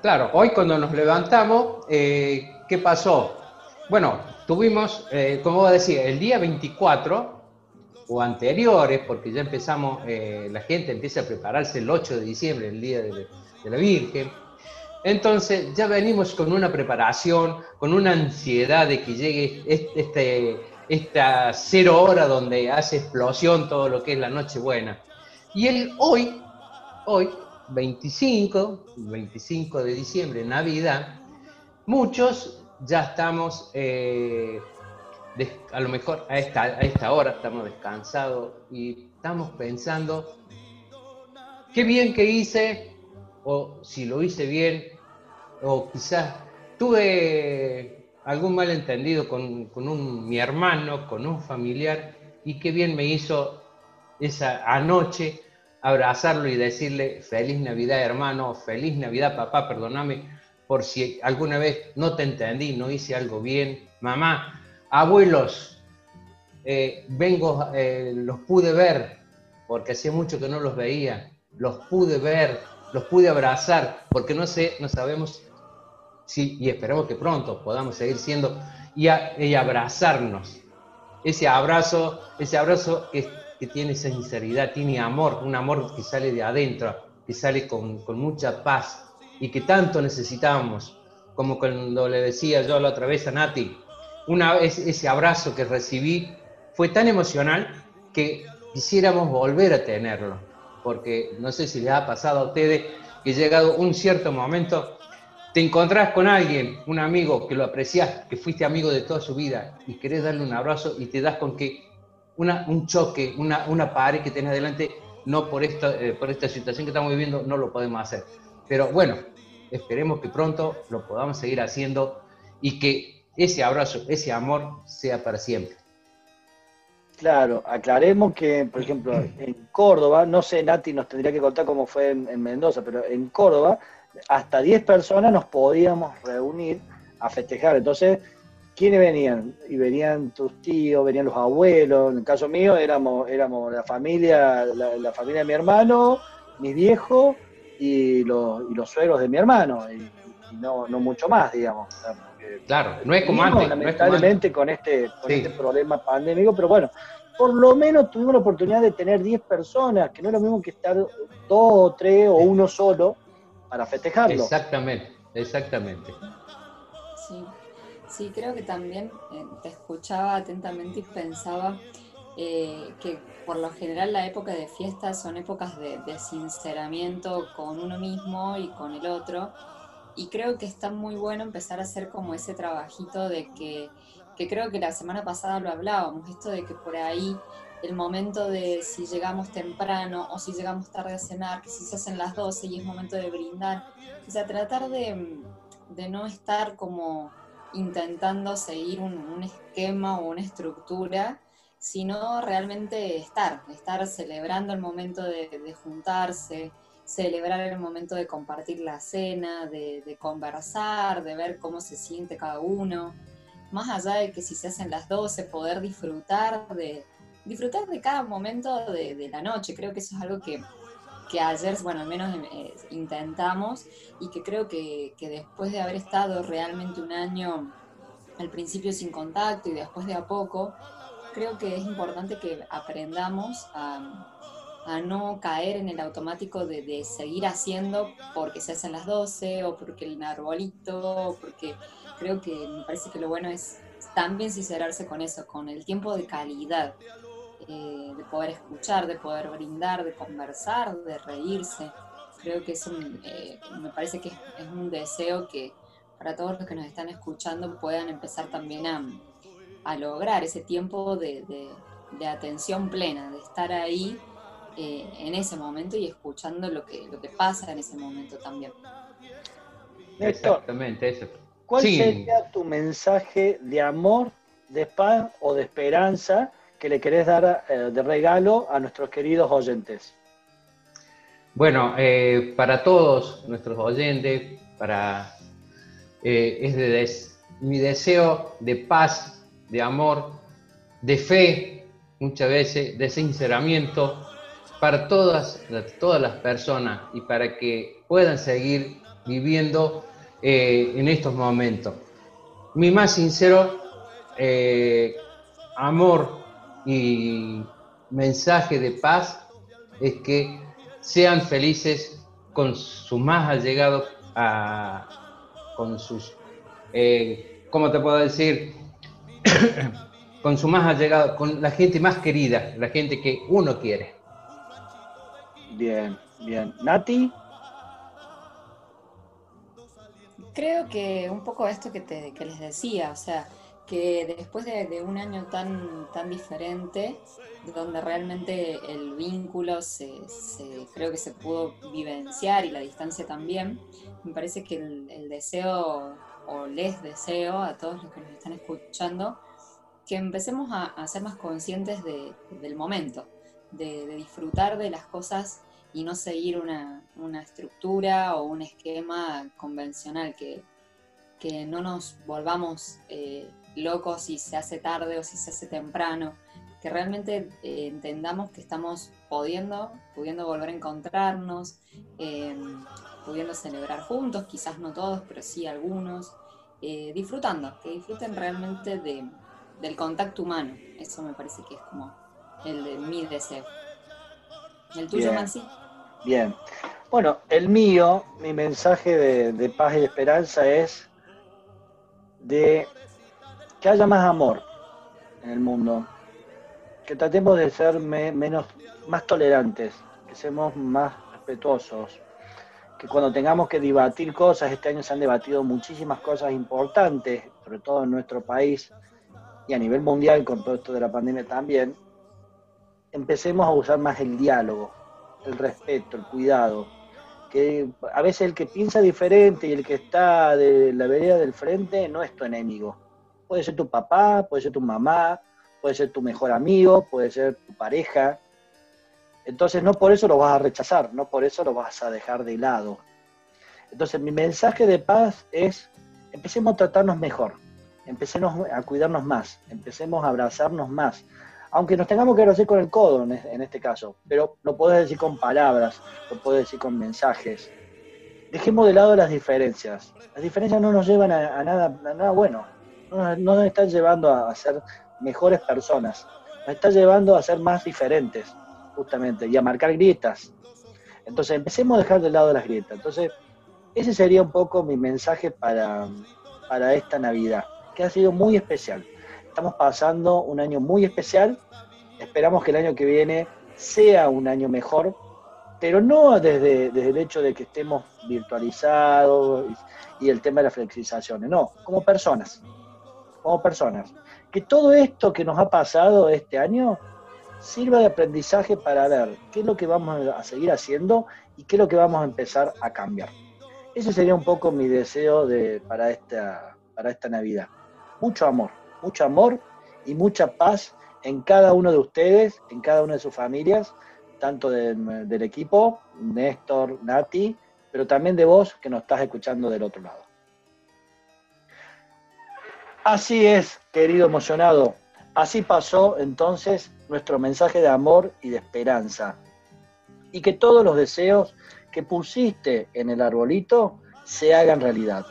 Claro, hoy cuando nos levantamos, eh, ¿qué pasó? Bueno, tuvimos, eh, como voy a decir, el día 24 o anteriores, porque ya empezamos, eh, la gente empieza a prepararse el 8 de diciembre, el día de, la Virgen. Entonces ya venimos con una preparación, con una ansiedad de que llegue este, esta cero hora donde hace explosión todo lo que es la Nochebuena. Y el hoy, hoy, 25, 25 de diciembre, Navidad, muchos ya estamos eh, a lo mejor a esta, a esta hora estamos descansados y estamos pensando qué bien que hice, o si lo hice bien, o quizás tuve algún malentendido con, con un, mi hermano, con un familiar, y qué bien me hizo esa anoche abrazarlo y decirle feliz Navidad hermano, feliz Navidad papá, perdóname por si alguna vez no te entendí, no hice algo bien, mamá, abuelos, eh, vengo, eh, los pude ver, porque hacía mucho que no los veía, los pude ver, los pude abrazar, porque no sé, no sabemos si, y esperamos que pronto podamos seguir siendo, y, abrazarnos. Ese abrazo, ese abrazo que, que, tiene sinceridad, tiene amor, un amor que sale de adentro, que sale con, con mucha paz y que tanto necesitamos, como cuando le decía yo la otra vez a Nati, una ese abrazo que recibí fue tan emocional que quisiéramos volver a tenerlo, porque no sé si les ha pasado a ustedes que llegado un cierto momento, te encontrás con alguien, un amigo que lo apreciás, que fuiste amigo de toda su vida y querés darle un abrazo y te das con que una, un choque, una, una pared que tenés adelante, no por esta, eh, por esta situación que estamos viviendo, no lo podemos hacer. Pero bueno, esperemos que pronto lo podamos seguir haciendo y que ese abrazo, ese amor sea para siempre. Claro, aclaremos que, por ejemplo, en Córdoba, no sé, Nati nos tendría que contar cómo fue en, Mendoza, pero en Córdoba, hasta 10 personas nos podíamos reunir a festejar. Entonces, ¿quiénes venían? Y venían tus tíos, venían los abuelos. En el caso mío, éramos, éramos la familia, la, familia de mi hermano, mi viejo y los, y los suegros de mi hermano. Y y no, no mucho más, digamos. Claro, no es como antes. Lamentablemente con, este, con este problema pandémico, pero bueno, por lo menos tuvimos la oportunidad de tener 10 personas, que no es lo mismo que estar dos o tres o uno solo para festejarlo. Exactamente, exactamente. Sí, sí creo que también eh, te escuchaba atentamente y pensaba eh, que por lo general la época de fiestas son épocas de, de sinceramiento con uno mismo y con el otro. Y creo que está muy bueno empezar a hacer como ese trabajito de que que creo que la semana pasada lo hablábamos, esto de que por ahí el momento de si llegamos temprano o si llegamos tarde a cenar, que si se hacen las 12 y es momento de brindar, o sea, tratar de, no estar como intentando seguir un, esquema o una estructura, sino realmente estar, estar celebrando el momento de, juntarse, celebrar el momento de compartir la cena, de, conversar, de ver cómo se siente cada uno más allá de que si se hacen las 12, poder disfrutar de, disfrutar de cada momento de, la noche. Creo que eso es algo que, ayer, bueno, al menos eh, intentamos y que creo que, después de haber estado realmente un año al principio sin contacto y después de a poco, creo que es importante que aprendamos a, no caer en el automático de, de, seguir haciendo porque se hacen las 12 o porque el arbolito, o porque creo que me parece que lo bueno es también sincerarse con eso, con el tiempo de calidad, eh, de poder escuchar, de poder brindar, de conversar, de reírse. Creo que es un, eh, me parece que es, un deseo que para todos los que nos están escuchando puedan empezar también a, lograr ese tiempo de, atención plena, de estar ahí eh, en ese momento y escuchando lo que, lo que pasa en ese momento también. Exactamente, eso. ¿Cuál sería tu mensaje de amor, de paz o de esperanza que le querés dar eh, de regalo a nuestros queridos oyentes? Bueno, eh, para todos nuestros oyentes, para eh, es mi deseo de paz, de amor, de fe, muchas veces, de sinceramiento, para todas, todas las personas y para que puedan seguir viviendo eh, en estos momentos. Mi más sincero eh, amor y mensaje de paz es que sean felices con sus más allegados, con sus, eh, ¿cómo te puedo decir? con su más allegado, con la gente más querida, la gente que uno quiere. Bien, bien. Nati. Creo que un poco esto que, te, les decía, o sea, que después de, un año tan, tan diferente, donde realmente el vínculo se, creo que se pudo vivenciar y la distancia también, me parece que el, deseo, o les deseo a todos los que nos están escuchando, que empecemos a, ser más conscientes del momento, de, de, disfrutar de las cosas y no seguir una, estructura o un esquema convencional, que, que no nos volvamos eh, locos si se hace tarde o si se hace temprano, que realmente eh, entendamos que estamos pudiendo, pudiendo volver a encontrarnos, em, pudiendo celebrar juntos, quizás no todos, pero sí algunos, eh, disfrutando, que disfruten realmente de, del contacto humano. Eso me parece que es como el de mi deseo. ¿El tuyo, Bien. Bien. Bueno, el mío, mi mensaje de, paz y esperanza es de que haya más amor en el mundo, que tratemos de ser menos, más tolerantes, que seamos más respetuosos, que cuando tengamos que debatir cosas, este año se han debatido muchísimas cosas importantes, sobre todo en nuestro país y a nivel mundial con todo esto de la pandemia también, empecemos a usar más el diálogo, el respeto, el cuidado. Que a veces el que piensa diferente y el que está de la vereda del frente no es tu enemigo. Puede ser tu papá, puede ser tu mamá, puede ser tu mejor amigo, puede ser tu pareja. Entonces no por eso lo vas a rechazar, no por eso lo vas a dejar de lado. Entonces mi mensaje de paz es, empecemos a tratarnos mejor, empecemos a cuidarnos más, empecemos a abrazarnos más, aunque nos tengamos que hacer con el codo en, este caso, pero lo puedes decir con palabras, lo puedes decir con mensajes. dejemos de lado las diferencias. Las diferencias no nos llevan a, nada, nada bueno. No, nos están llevando a, ser mejores personas. Nos están llevando a ser más diferentes, justamente, y a marcar grietas. Entonces, empecemos a dejar de lado las grietas. Entonces, ese sería un poco mi mensaje para, para esta Navidad, que ha sido muy especial. Estamos pasando un año muy especial. Esperamos que el año que viene sea un año mejor, pero no desde, el hecho de que estemos virtualizados y, el tema de las flexibilizaciones, no, como personas, como personas. Que todo esto que nos ha pasado este año sirva de aprendizaje para ver qué es lo que vamos a seguir haciendo y qué es lo que vamos a empezar a cambiar. Ese sería un poco mi deseo de, para, esta, para esta Navidad. Mucho amor, mucho amor y mucha paz en cada uno de ustedes, en cada una de sus familias tanto del equipo, Néstor, Nati, pero también de vos que nos estás escuchando del otro lado. Así es, querido emocionado. Así pasó entonces nuestro mensaje de amor y de esperanza. Y que todos los deseos que pusiste en el arbolito se hagan realidad.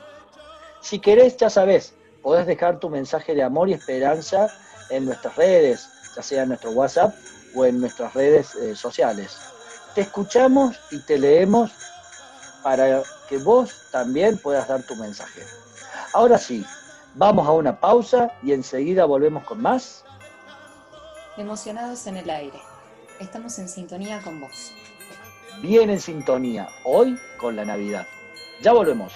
Si querés, ya sabés, podés dejar tu mensaje de amor y esperanza en nuestras redes, ya sea en nuestro WhatsApp o en nuestras redes eh, sociales. Te escuchamos y te leemos para que vos también puedas dar tu mensaje. Ahora sí, vamos a una pausa y enseguida volvemos con más. Emocionados en el aire. Estamos en sintonía con vos. Bien en sintonía, hoy con la Navidad. Ya volvemos.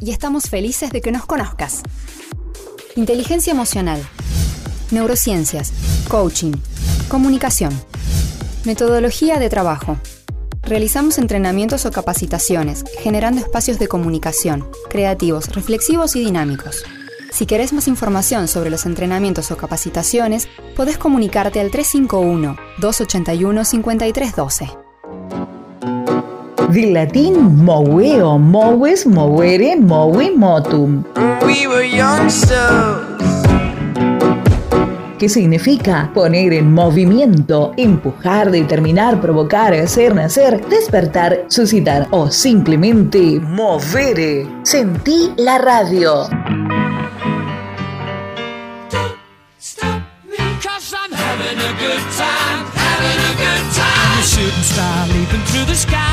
Y estamos felices de que nos conozcas. Inteligencia emocional, neurociencias, coaching, comunicación, metodología de trabajo. Realizamos entrenamientos o capacitaciones, generando espacios de comunicación, creativos, reflexivos y dinámicos. Si querés más información sobre los entrenamientos o capacitaciones, podés comunicarte al 351-281-5312. Del latín moveo, moves, movere, movi, motum. ¿Qué significa? Poner en movimiento, empujar, determinar, provocar, hacer, nacer, despertar, suscitar o simplemente movere. Sentí la radio. Cause I'm having a good time, having a good time. A shooting star leaping through the sky like a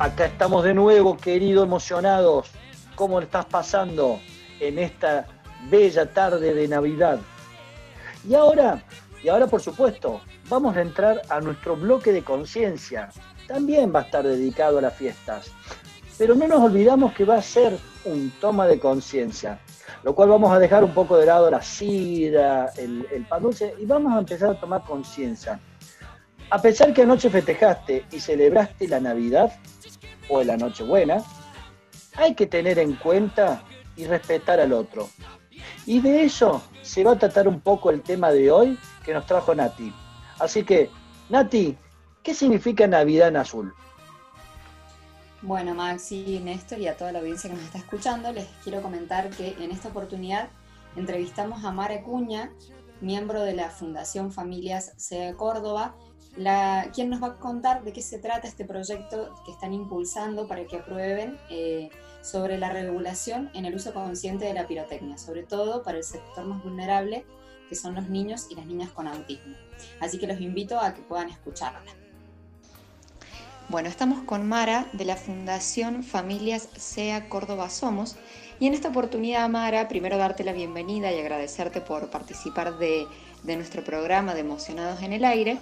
Acá estamos de nuevo, querido, emocionados. ¿Cómo estás pasando en esta bella tarde de Navidad? Y ahora, y ahora por supuesto, vamos a entrar a nuestro bloque de conciencia. También va a estar dedicado a las fiestas. Pero no nos olvidamos que va a ser un toma de conciencia, lo cual vamos a dejar un poco de lado la sida, el, el pan dulce y vamos a empezar a tomar conciencia. A pesar que anoche festejaste y celebraste la Navidad o la Nochebuena, hay que tener en cuenta y respetar al otro. Y de eso se va a tratar un poco el tema de hoy que nos trajo Nati. Así que, Nati, ¿qué significa Navidad en azul? Bueno, Maxi, Néstor y a toda la audiencia que nos está escuchando, les quiero comentar que en esta oportunidad entrevistamos a Mara Cuña, miembro de la Fundación Familias SEA Córdoba, la, quien nos va a contar de qué se trata este proyecto que están impulsando para que aprueben eh, sobre la regulación en el uso consciente de la pirotecnia, sobre todo para el sector más vulnerable, que son los niños y las niñas con autismo. Así que los invito a que puedan escucharla. Bueno, estamos con Mara de la Fundación Familias SEA Córdoba Somos y en esta oportunidad, Mara, primero darte la bienvenida y agradecerte por participar de, de nuestro programa de Emocionados en el Aire.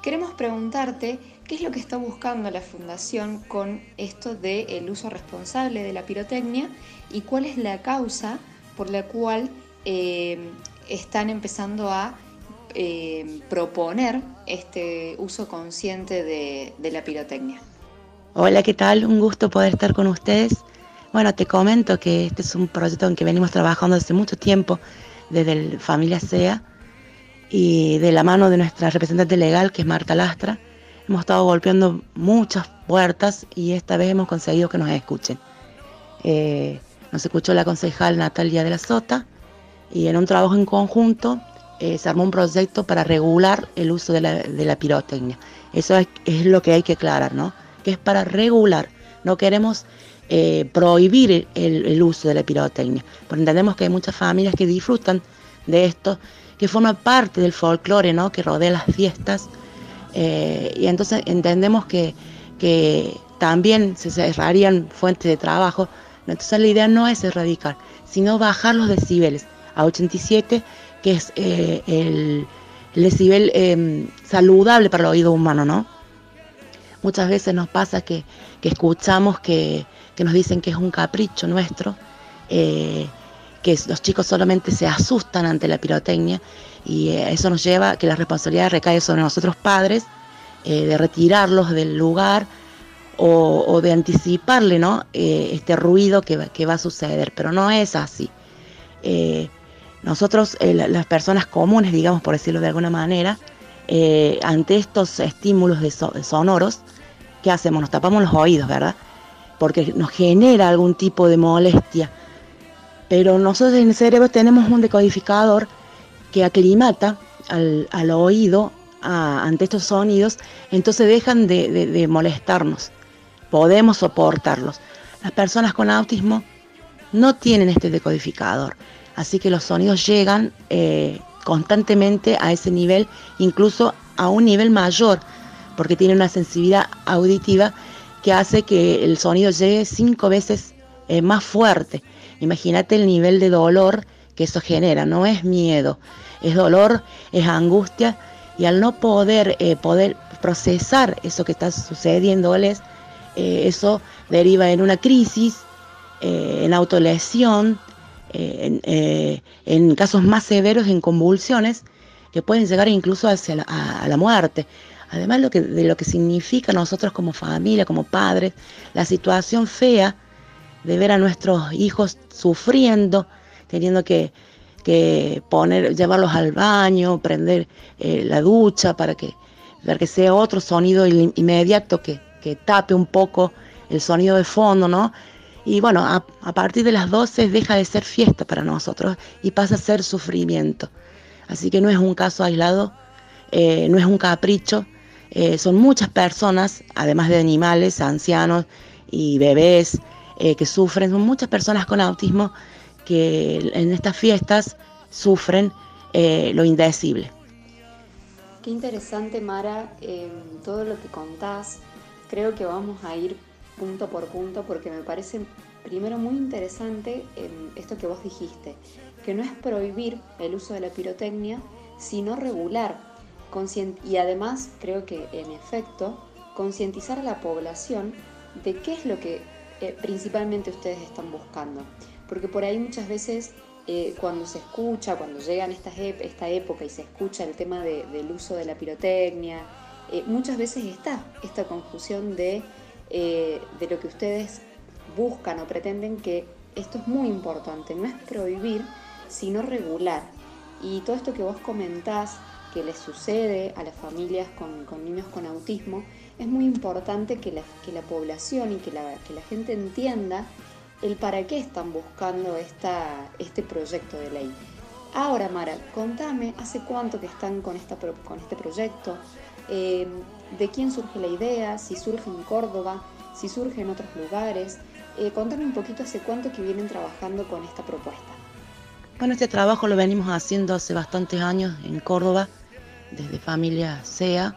Queremos preguntarte qué es lo que está buscando la Fundación con esto del uso responsable de la pirotecnia y cuál es la causa por la cual eh, están empezando a eh, proponer este uso consciente de, la pirotecnia. Hola, ¿qué tal? Un gusto poder estar con ustedes. Bueno, te comento que este es un proyecto en que venimos trabajando desde mucho tiempo, desde el Familia SEA, y de la mano de nuestra representante legal, que es Marta Lastra. Hemos estado golpeando muchas puertas y esta vez hemos conseguido que nos escuchen. Eh, nos escuchó la concejal Natalia de la Sota y en un trabajo en conjunto eh, se armó un proyecto para regular el uso de la, de la pirotecnia. Eso es, lo que hay que aclarar, ¿no? Que es para regular. No queremos eh, prohibir el, el, uso de la pirotecnia, porque entendemos que hay muchas familias que disfrutan de esto, que forma parte del folclore, ¿no? Que rodea las fiestas. Eh, y entonces entendemos que, que también se cerrarían fuentes de trabajo. Entonces la idea no es erradicar, sino bajar los decibeles a 87 que es eh, el, el, decibel eh, saludable para el oído humano, ¿no? Muchas veces nos pasa que, que escuchamos que, que, nos dicen que es un capricho nuestro, eh, que los chicos solamente se asustan ante la pirotecnia y eso nos lleva a que la responsabilidad recae sobre nosotros padres de retirarlos del lugar o, o de anticiparle ¿no? este ruido que, que, va a suceder, pero no es así nosotros, eh, las personas comunes, digamos por decirlo de alguna manera, eh, ante estos estímulos sonoros, ¿qué hacemos? Nos tapamos los oídos, ¿verdad? Porque nos genera algún tipo de molestia. Pero nosotros en el cerebro tenemos un decodificador que aclimata al, al oído ante estos sonidos, entonces dejan de, de, de molestarnos. Podemos soportarlos. Las personas con autismo no tienen este decodificador. Así que los sonidos llegan eh, constantemente a ese nivel, incluso a un nivel mayor, porque tiene una sensibilidad auditiva que hace que el sonido llegue cinco veces eh, más fuerte. Imagínate el nivel de dolor que eso genera, no es miedo, es dolor, es angustia y al no poder, eh, poder procesar eso que está sucediéndoles, eso deriva en una crisis, en autolesión, en, en, casos más severos en convulsiones que pueden llegar incluso hacia la, a, la muerte. Además de lo que significa nosotros como familia, como padres, la situación fea de ver a nuestros hijos sufriendo, teniendo que, poner, llevarlos al baño, prender eh, la ducha para que, sea otro sonido inmediato que, tape un poco el sonido de fondo, ¿no? Y bueno, a, partir de las 12 deja de ser fiesta para nosotros y pasa a ser sufrimiento. Así que no es un caso aislado, eh, no es un capricho, eh, son muchas personas, además de animales, ancianos y bebés eh, que sufren, son muchas personas con autismo que en estas fiestas sufren lo indecible. Qué interesante, Mara, todo lo que contás. Creo que vamos a ir punto por punto porque me parece primero muy interesante esto que vos dijiste, que no es prohibir el uso de la pirotecnia, sino regular. Y además creo que en efecto concientizar a la población de qué es lo que eh, principalmente ustedes están buscando. Porque por ahí muchas veces eh, cuando se escucha, cuando llegan estas esta época y se escucha el tema del uso de la pirotecnia, eh, muchas veces está esta confusión de, de lo que ustedes buscan o pretenden que esto es muy importante, no es prohibir, sino regular. Y todo esto que vos comentás que les sucede a las familias con, niños con autismo, es muy importante que la, que la población y que la, que la, gente entienda el para qué están buscando esta, este proyecto de ley. Ahora, Mara, contame, ¿hace cuánto que están con, esta, con este proyecto? Eh, ¿De quién surge la idea? ¿Si surge en Córdoba? ¿Si surge en otros lugares? Eh, contame un poquito hace cuánto que vienen trabajando con esta propuesta. Bueno, este trabajo lo venimos haciendo hace bastantes años en Córdoba, desde Familia SEA,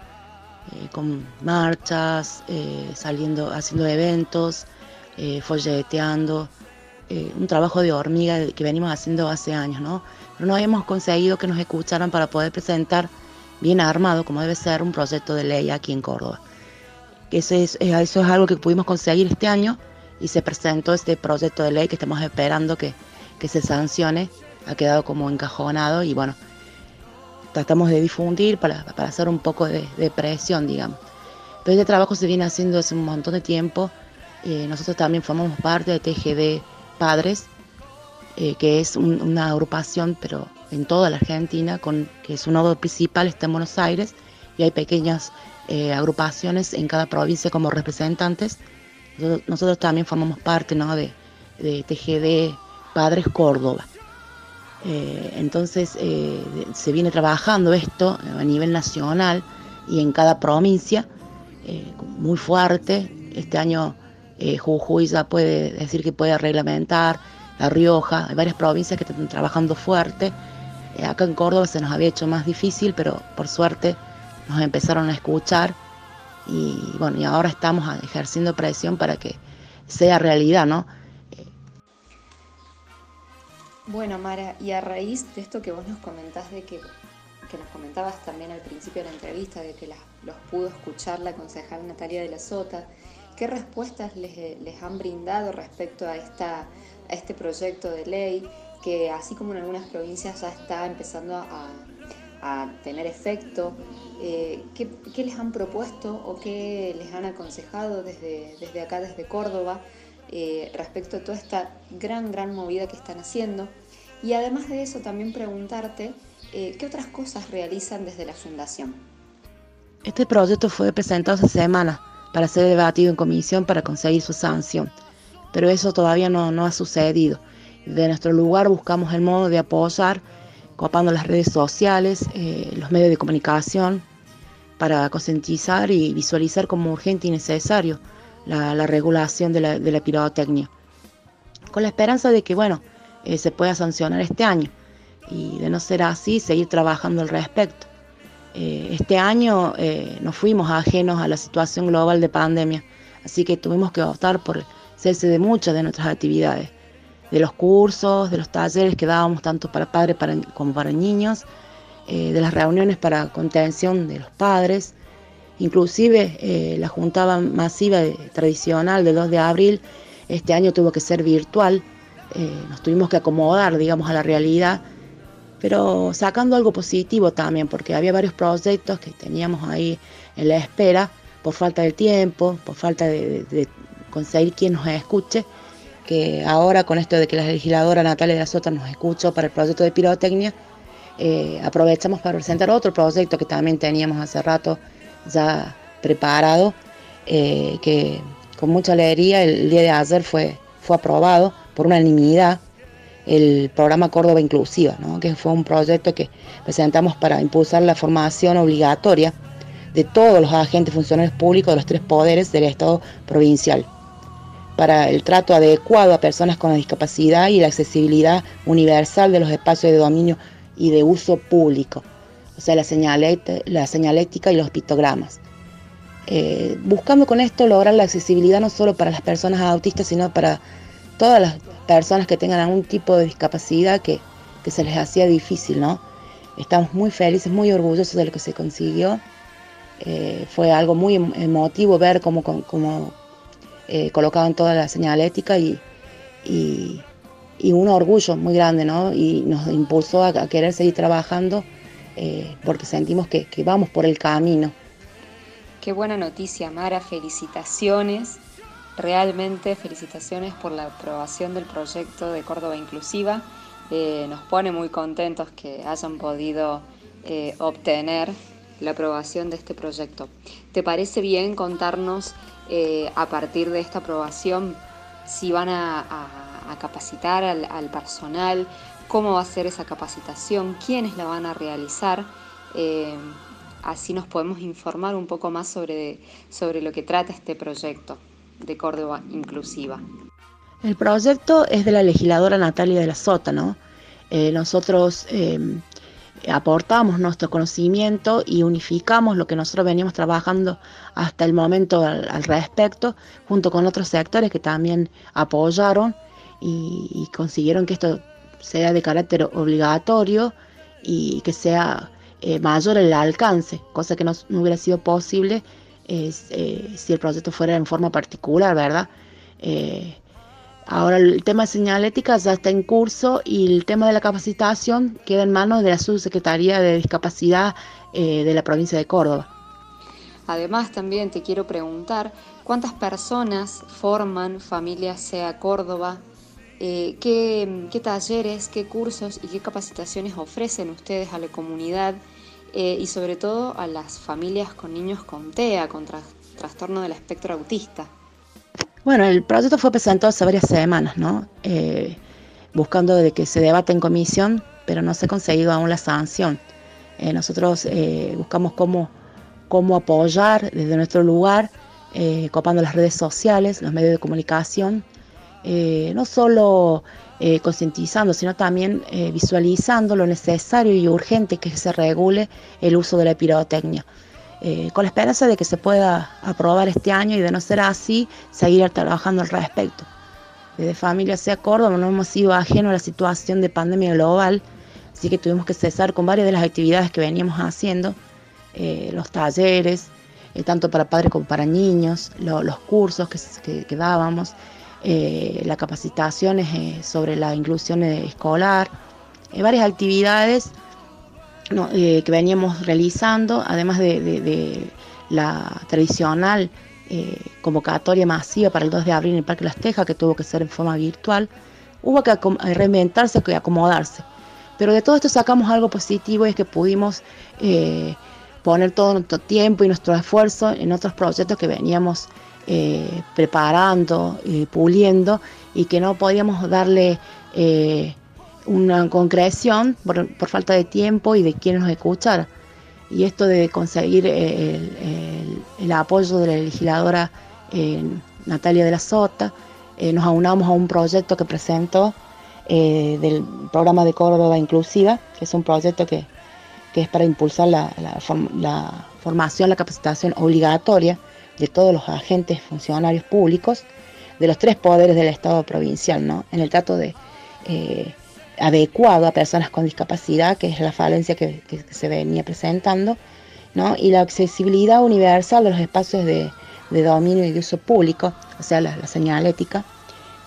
eh, con marchas, eh, saliendo, haciendo eventos, eh, folleteando, un trabajo de hormiga que venimos haciendo hace años, ¿no? Pero no habíamos conseguido que nos escucharan para poder presentar bien armado, como debe ser, un proyecto de ley aquí en Córdoba. Eso es, eso es algo que pudimos conseguir este año y se presentó este proyecto de ley que estamos esperando que, que se sancione ha quedado como encajonado y bueno, tratamos de difundir para, para hacer un poco de, presión, digamos. Pero este trabajo se viene haciendo hace un montón de tiempo. Eh, nosotros también formamos parte de TGD Padres, eh, que es una agrupación, pero en toda la Argentina, con, que su nodo principal está en Buenos Aires y hay pequeñas eh, agrupaciones en cada provincia como representantes. Nosotros, también formamos parte ¿no? de, de TGD Padres Córdoba. Eh, entonces eh, se viene trabajando esto a nivel nacional y en cada provincia muy fuerte. Este año Jujuy ya puede decir que puede reglamentar, La Rioja, hay varias provincias que están trabajando fuerte. Acá en Córdoba se nos había hecho más difícil, pero por suerte nos empezaron a escuchar y bueno, y ahora estamos ejerciendo presión para que sea realidad, ¿no? Bueno, Mara, y a raíz de esto que vos nos comentás, de que, que nos comentabas también al principio de la entrevista, de que los pudo escuchar la concejal Natalia de la Sota, ¿qué respuestas les, les han brindado respecto a, esta, a este proyecto de ley que así como en algunas provincias ya está empezando a, tener efecto? Eh, ¿qué, ¿qué, les han propuesto o qué les han aconsejado desde, desde acá, desde Córdoba? Eh, respecto a toda esta gran, gran movida que están haciendo. Y además de eso, también preguntarte eh, qué otras cosas realizan desde la Fundación. Este proyecto fue presentado hace semanas para ser debatido en comisión para conseguir su sanción, pero eso todavía no, no ha sucedido. De nuestro lugar buscamos el modo de apoyar, copando las redes sociales, eh, los medios de comunicación, para concientizar y visualizar como urgente y necesario la, regulación de la, de pirotecnia, con la esperanza de que, bueno, eh, se pueda sancionar este año y de no ser así, seguir trabajando al respecto. Eh, este año nos fuimos ajenos a la situación global de pandemia, así que tuvimos que optar por cese de muchas de nuestras actividades. De los cursos, de los talleres que dábamos tanto para padres para- como para niños, eh, de las reuniones para contención de los padres, inclusive eh, la juntaba masiva de- tradicional del 2 de abril, este año tuvo que ser virtual, eh, nos tuvimos que acomodar, digamos, a la realidad, pero sacando algo positivo también, porque había varios proyectos que teníamos ahí en la espera, por falta de tiempo, por falta de- de conseguir quien nos escuche, que ahora con esto de que la legisladora Natalia de la Sota nos escuchó para el proyecto de pirotecnia, eh, aprovechamos para presentar otro proyecto que también teníamos hace rato ya preparado, eh, que con mucha alegría el día de ayer fue, fue aprobado por unanimidad el programa Córdoba Inclusiva, que fue un proyecto que presentamos para impulsar la formación obligatoria de todos los agentes funcionarios públicos de los tres poderes del Estado provincial para el trato adecuado a personas con discapacidad y la accesibilidad universal de los espacios de dominio y de uso público, o sea, la, la señalética y los pictogramas. Eh, buscando con esto lograr la accesibilidad no solo para las personas autistas, sino para todas las personas que tengan algún tipo de discapacidad que, que se les hacía difícil, ¿no? Estamos muy felices, muy orgullosos de lo que se consiguió. Eh, fue algo muy em- emotivo ver cómo- cómo, eh, colocaban toda la señalética y, y, un orgullo muy grande, ¿no? Y nos impulsó a, querer seguir trabajando eh, porque sentimos que, que vamos por el camino. Qué buena noticia, Mara. Felicitaciones. Realmente felicitaciones por la aprobación del proyecto de Córdoba Inclusiva. Eh, nos pone muy contentos que hayan podido eh, obtener la aprobación de este proyecto. ¿Te parece bien contarnos eh, a partir de esta aprobación si van a, capacitar al, al personal, cómo va a ser esa capacitación, quiénes la van a realizar? Eh, así nos podemos informar un poco más sobre, sobre lo que trata este proyecto de Córdoba Inclusiva. El proyecto es de la legisladora Natalia de la Sota, ¿no? Eh, nosotros eh, aportamos nuestro conocimiento y unificamos lo que nosotros veníamos trabajando hasta el momento al, respecto, junto con otros sectores que también apoyaron y, consiguieron que esto sea de carácter obligatorio y que sea eh, mayor el alcance, cosa que no, no hubiera sido posible es, eh, si el proyecto fuera en forma particular, ¿verdad? Eh, ahora el tema de señalética ya está en curso y el tema de la capacitación queda en manos de la Subsecretaría de Discapacidad eh, de la provincia de Córdoba. Además, también te quiero preguntar cuántas personas forman Familia Sea Córdoba, Eh, qué, talleres, qué cursos y qué capacitaciones ofrecen ustedes a la comunidad eh, y sobre todo a las familias con niños con TEA, con tras- trastorno del espectro autista. Bueno, el proyecto fue presentado hace varias semanas, ¿no? Eh, buscando de que se debate en comisión, pero no se ha conseguido aún la sanción. Eh, nosotros eh, buscamos cómo, cómo apoyar desde nuestro lugar, copando las redes sociales, los medios de comunicación, no solo concientizando, sino también visualizando lo necesario y urgente que se regule el uso de la pirotecnia. Eh, con la esperanza de que se pueda aprobar este año y de no ser así, seguir trabajando al respecto. Desde Familia Sea Córdoba no hemos sido ajenos a la situación de pandemia global, así que tuvimos que cesar con varias de las actividades que veníamos haciendo, eh, los talleres, eh, tanto para padres como para niños, lo- los cursos que, que- que dábamos, eh, las capacitaciones eh, sobre la inclusión eh, escolar, varias actividades eh, que veníamos realizando, además de, la tradicional eh, convocatoria masiva para el 2 de abril en el Parque Las Tejas, que tuvo que ser en forma virtual, hubo que eh, reinventarse, que acomodarse. Pero de todo esto sacamos algo positivo y es que pudimos poner todo nuestro tiempo y nuestro esfuerzo en otros proyectos que veníamos preparando, y puliendo y que no podíamos darle una concreción por, falta de tiempo y de quienes nos escuchara. Y esto de conseguir eh, el, apoyo de la legisladora eh, Natalia de la Sota, eh, nos aunamos a un proyecto que presentó del programa de Córdoba Inclusiva, que es un proyecto que, es para impulsar la, la form- la formación, la capacitación obligatoria de todos los agentes funcionarios públicos de los tres poderes del Estado provincial, ¿no? En el trato de adecuado a personas con discapacidad, que es la falencia que, que se venía presentando, ¿no? Y la accesibilidad universal de los espacios de, de dominio y de uso público, o sea, la, la señalética,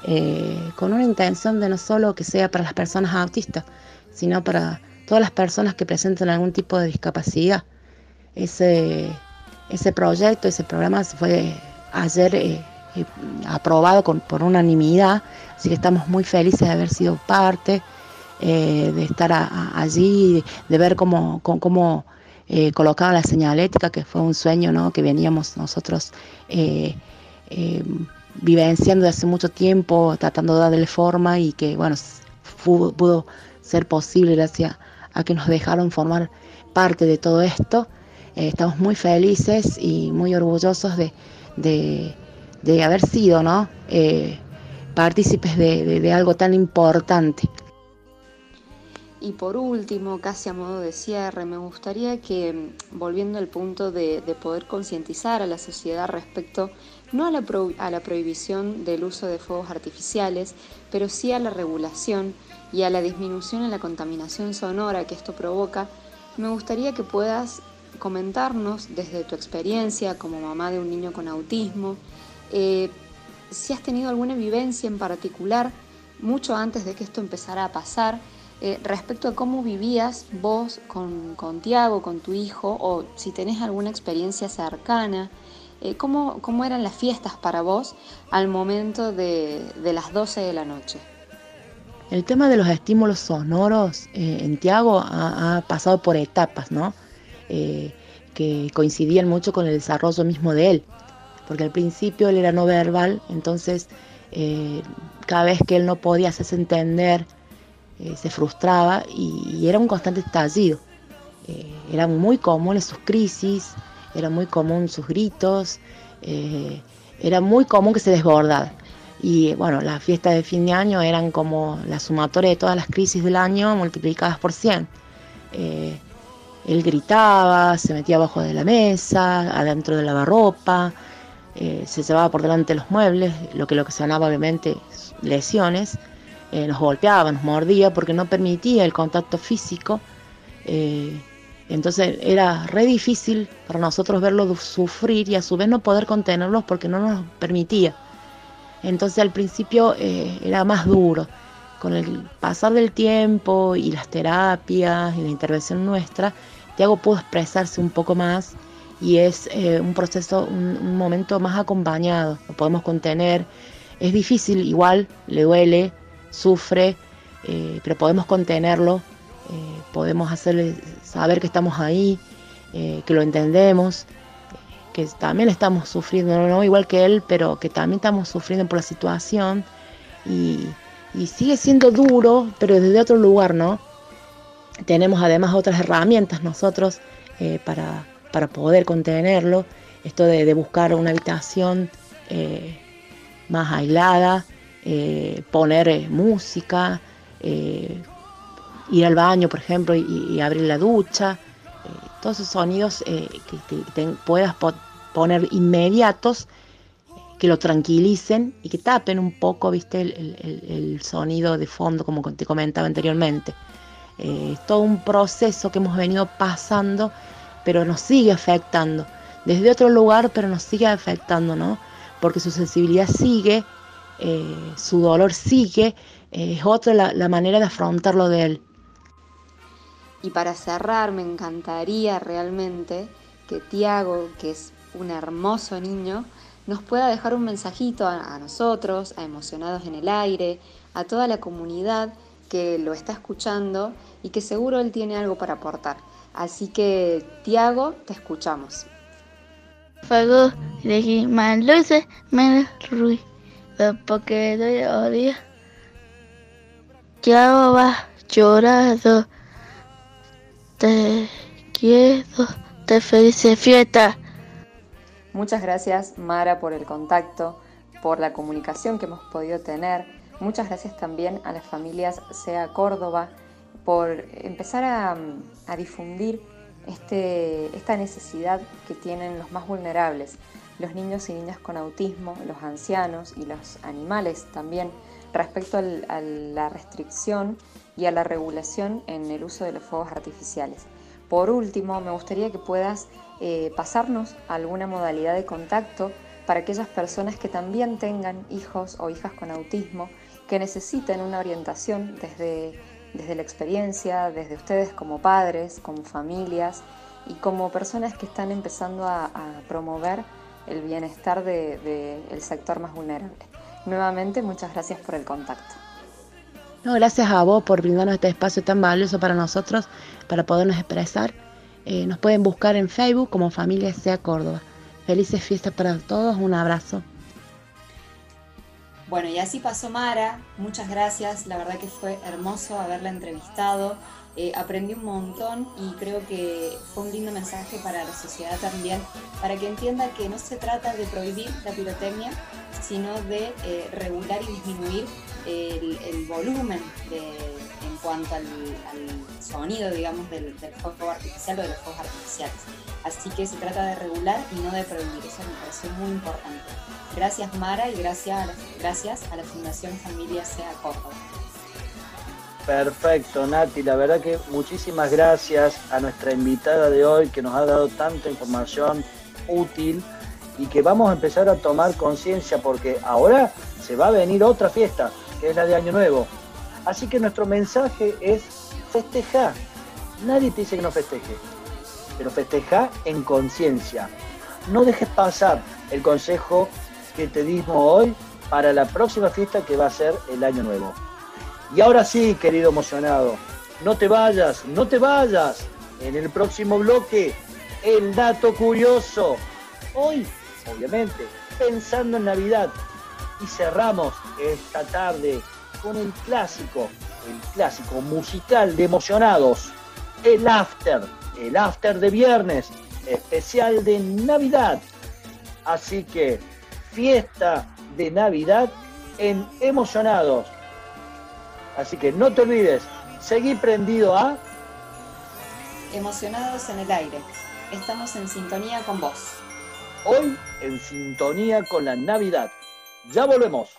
eh, con una intención de no solo que sea para las personas autistas, sino para todas las personas que presenten algún tipo de discapacidad. Ese, ese proyecto, ese programa fue ayer eh, eh, aprobado con, por unanimidad, así que estamos muy felices de haber sido parte, eh, de estar allí, de, ver cómo, cómo, eh, colocaban la señalética, que fue un sueño ¿no? que veníamos nosotros eh, vivenciando de hace mucho tiempo, tratando de darle forma y que, bueno, pudo ser posible gracias a que nos dejaron formar parte de todo esto. Estamos muy felices y muy orgullosos de, de- de haber sido ¿no? Eh, partícipes de- de algo tan importante. Y por último, casi a modo de cierre, me gustaría que, volviendo al punto de, de poder concientizar a la sociedad respecto no a la, pro- a la prohibición del uso de fuegos artificiales, pero sí a la regulación y a la disminución en la contaminación sonora que esto provoca, me gustaría que puedas comentarnos desde tu experiencia como mamá de un niño con autismo, eh, si has tenido alguna vivencia en particular mucho antes de que esto empezara a pasar, eh, respecto a cómo vivías vos con, con Tiago, con tu hijo, o si tenés alguna experiencia cercana, eh, cómo, cómo eran las fiestas para vos al momento de, de las 12 de la noche. El tema de los estímulos sonoros eh, en Tiago ha, ha pasado por etapas, ¿no? Que coincidían mucho con el desarrollo mismo de él, porque al principio él era no verbal, entonces cada vez que él no podía hacerse entender, eh, se frustraba y, y era un constante estallido. Eh, eran muy comunes sus crisis, era muy común sus gritos, eh, era muy común que se desbordara. Y bueno, las fiestas de fin de año eran como la sumatoria de todas las crisis del año multiplicadas por 100. Eh, él gritaba, se metía abajo de la mesa, adentro de la lavarropa, eh, se llevaba por delante los muebles, lo que lo que ocasionaba obviamente lesiones, eh, nos golpeaba, nos mordía porque no permitía el contacto físico. eh, entonces era re difícil para nosotros verlo du- sufrir y a su vez no poder contenerlos porque no nos permitía. Entonces al principio eh, era más duro. Con el pasar del tiempo y las terapias y la intervención nuestra, Tiago pudo expresarse un poco más y es eh, un proceso, un, un momento más acompañado. Lo podemos contener. Es difícil, igual, le duele, sufre, eh, pero podemos contenerlo, eh, podemos hacerle saber que estamos ahí, eh, que lo entendemos, que también estamos sufriendo, no igual que él, pero que también estamos sufriendo por la situación. Y, sigue siendo duro, pero desde otro lugar, ¿no? Tenemos además otras herramientas nosotros para, para poder contenerlo, esto de, buscar una habitación más aislada, eh, poner eh, música, eh, ir al baño, por ejemplo, y, abrir la ducha, todos esos sonidos que, puedas po- poner inmediatos que lo tranquilicen y que tapen un poco, viste, el, sonido de fondo, como te comentaba anteriormente. Es todo un proceso que hemos venido pasando, pero nos sigue afectando. Desde otro lugar, pero nos sigue afectando, ¿no? Porque su sensibilidad sigue, eh, su dolor sigue, eh, es otra la, la manera de afrontarlo de él. Y para cerrar, me encantaría realmente que Tiago, que es un hermoso niño, nos pueda dejar un mensajito a, a nosotros, a Emocionados en el Aire, a toda la comunidad que lo está escuchando y que seguro él tiene algo para aportar. Así que, Tiago, te escuchamos. Fuego de más luces, menos ruido, porque doy odio. Ya vas llorando, te quiero, te feliz fiesta. Muchas gracias, Mara, por el contacto, por la comunicación que hemos podido tener. Muchas gracias también a las familias SEA Córdoba por empezar a, a difundir este, esta necesidad que tienen los más vulnerables. Los niños y niñas con autismo, los ancianos y los animales también respecto al- a la restricción y a la regulación en el uso de los fuegos artificiales. Por último, me gustaría que puedas eh, pasarnos alguna modalidad de contacto para aquellas personas que también tengan hijos o hijas con autismo, que necesiten una orientación desde, desde la experiencia, desde ustedes como padres, como familias y como personas que están empezando a, a promover el bienestar del de, el sector más vulnerable. Nuevamente, muchas gracias por el contacto. No, gracias a vos por brindarnos este espacio tan valioso para nosotros, para podernos expresar. Eh, nos pueden buscar en Facebook como Familia Sea Córdoba. Felices fiestas para todos, un abrazo. Bueno, y así pasó Mara, muchas gracias, la verdad que fue hermoso haberla entrevistado, Eh, aprendí un montón y creo que fue un lindo mensaje para la sociedad también, para que entienda que no se trata de prohibir la pirotecnia, sino de eh, regular y disminuir el, el volumen de- en cuanto al, sonido, digamos, del, del fuego artificial o de los fuegos artificiales. Así que se trata de regular y no de prohibir, eso me pareció muy importante. Gracias Mara y gracias a la, gracias a la Fundación Familia Sea Córdoba. Perfecto, Nati. La verdad que muchísimas gracias a nuestra invitada de hoy que nos ha dado tanta información útil y que vamos a empezar a tomar conciencia porque ahora se va a venir otra fiesta, que es la de Año Nuevo. Así que nuestro mensaje es festejar. Nadie te dice que no festeje, pero festeja en conciencia. No dejes pasar el consejo que te dimos hoy para la próxima fiesta que va a ser el Año Nuevo. Y ahora sí, querido emocionado, no te vayas, no te vayas. En el próximo bloque, el dato curioso. Hoy, obviamente, pensando en Navidad. Y cerramos esta tarde con el clásico, el clásico musical de emocionados, el after, el after de viernes, especial de Navidad. Así que, fiesta de Navidad en Emocionados. Así que no te olvides, seguí prendido a Emocionados en el aire. Estamos en sintonía con vos. hoy en sintonía con la Navidad. Ya volvemos.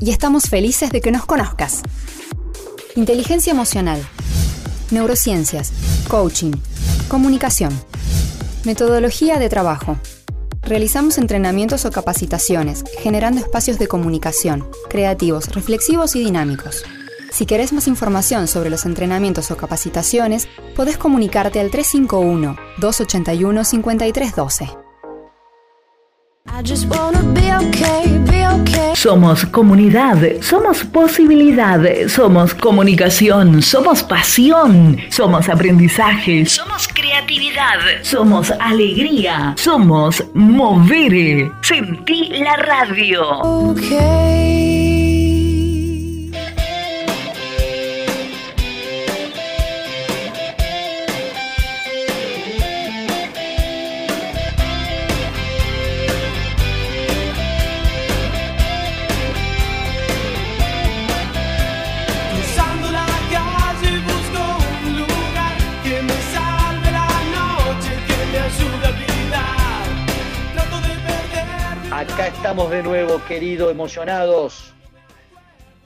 Y estamos felices de que nos conozcas. Inteligencia emocional, neurociencias, coaching, comunicación, metodología de trabajo. Realizamos entrenamientos o capacitaciones, generando espacios de comunicación, creativos, reflexivos y dinámicos. Si querés más información sobre los entrenamientos o capacitaciones, podés comunicarte al 351-281-5312. Somos comunidad, somos posibilidad, somos comunicación, somos pasión, somos aprendizaje, somos creatividad, somos alegría, somos mover. Sentí la radio. Cruzando estamos de nuevo, querido, emocionados.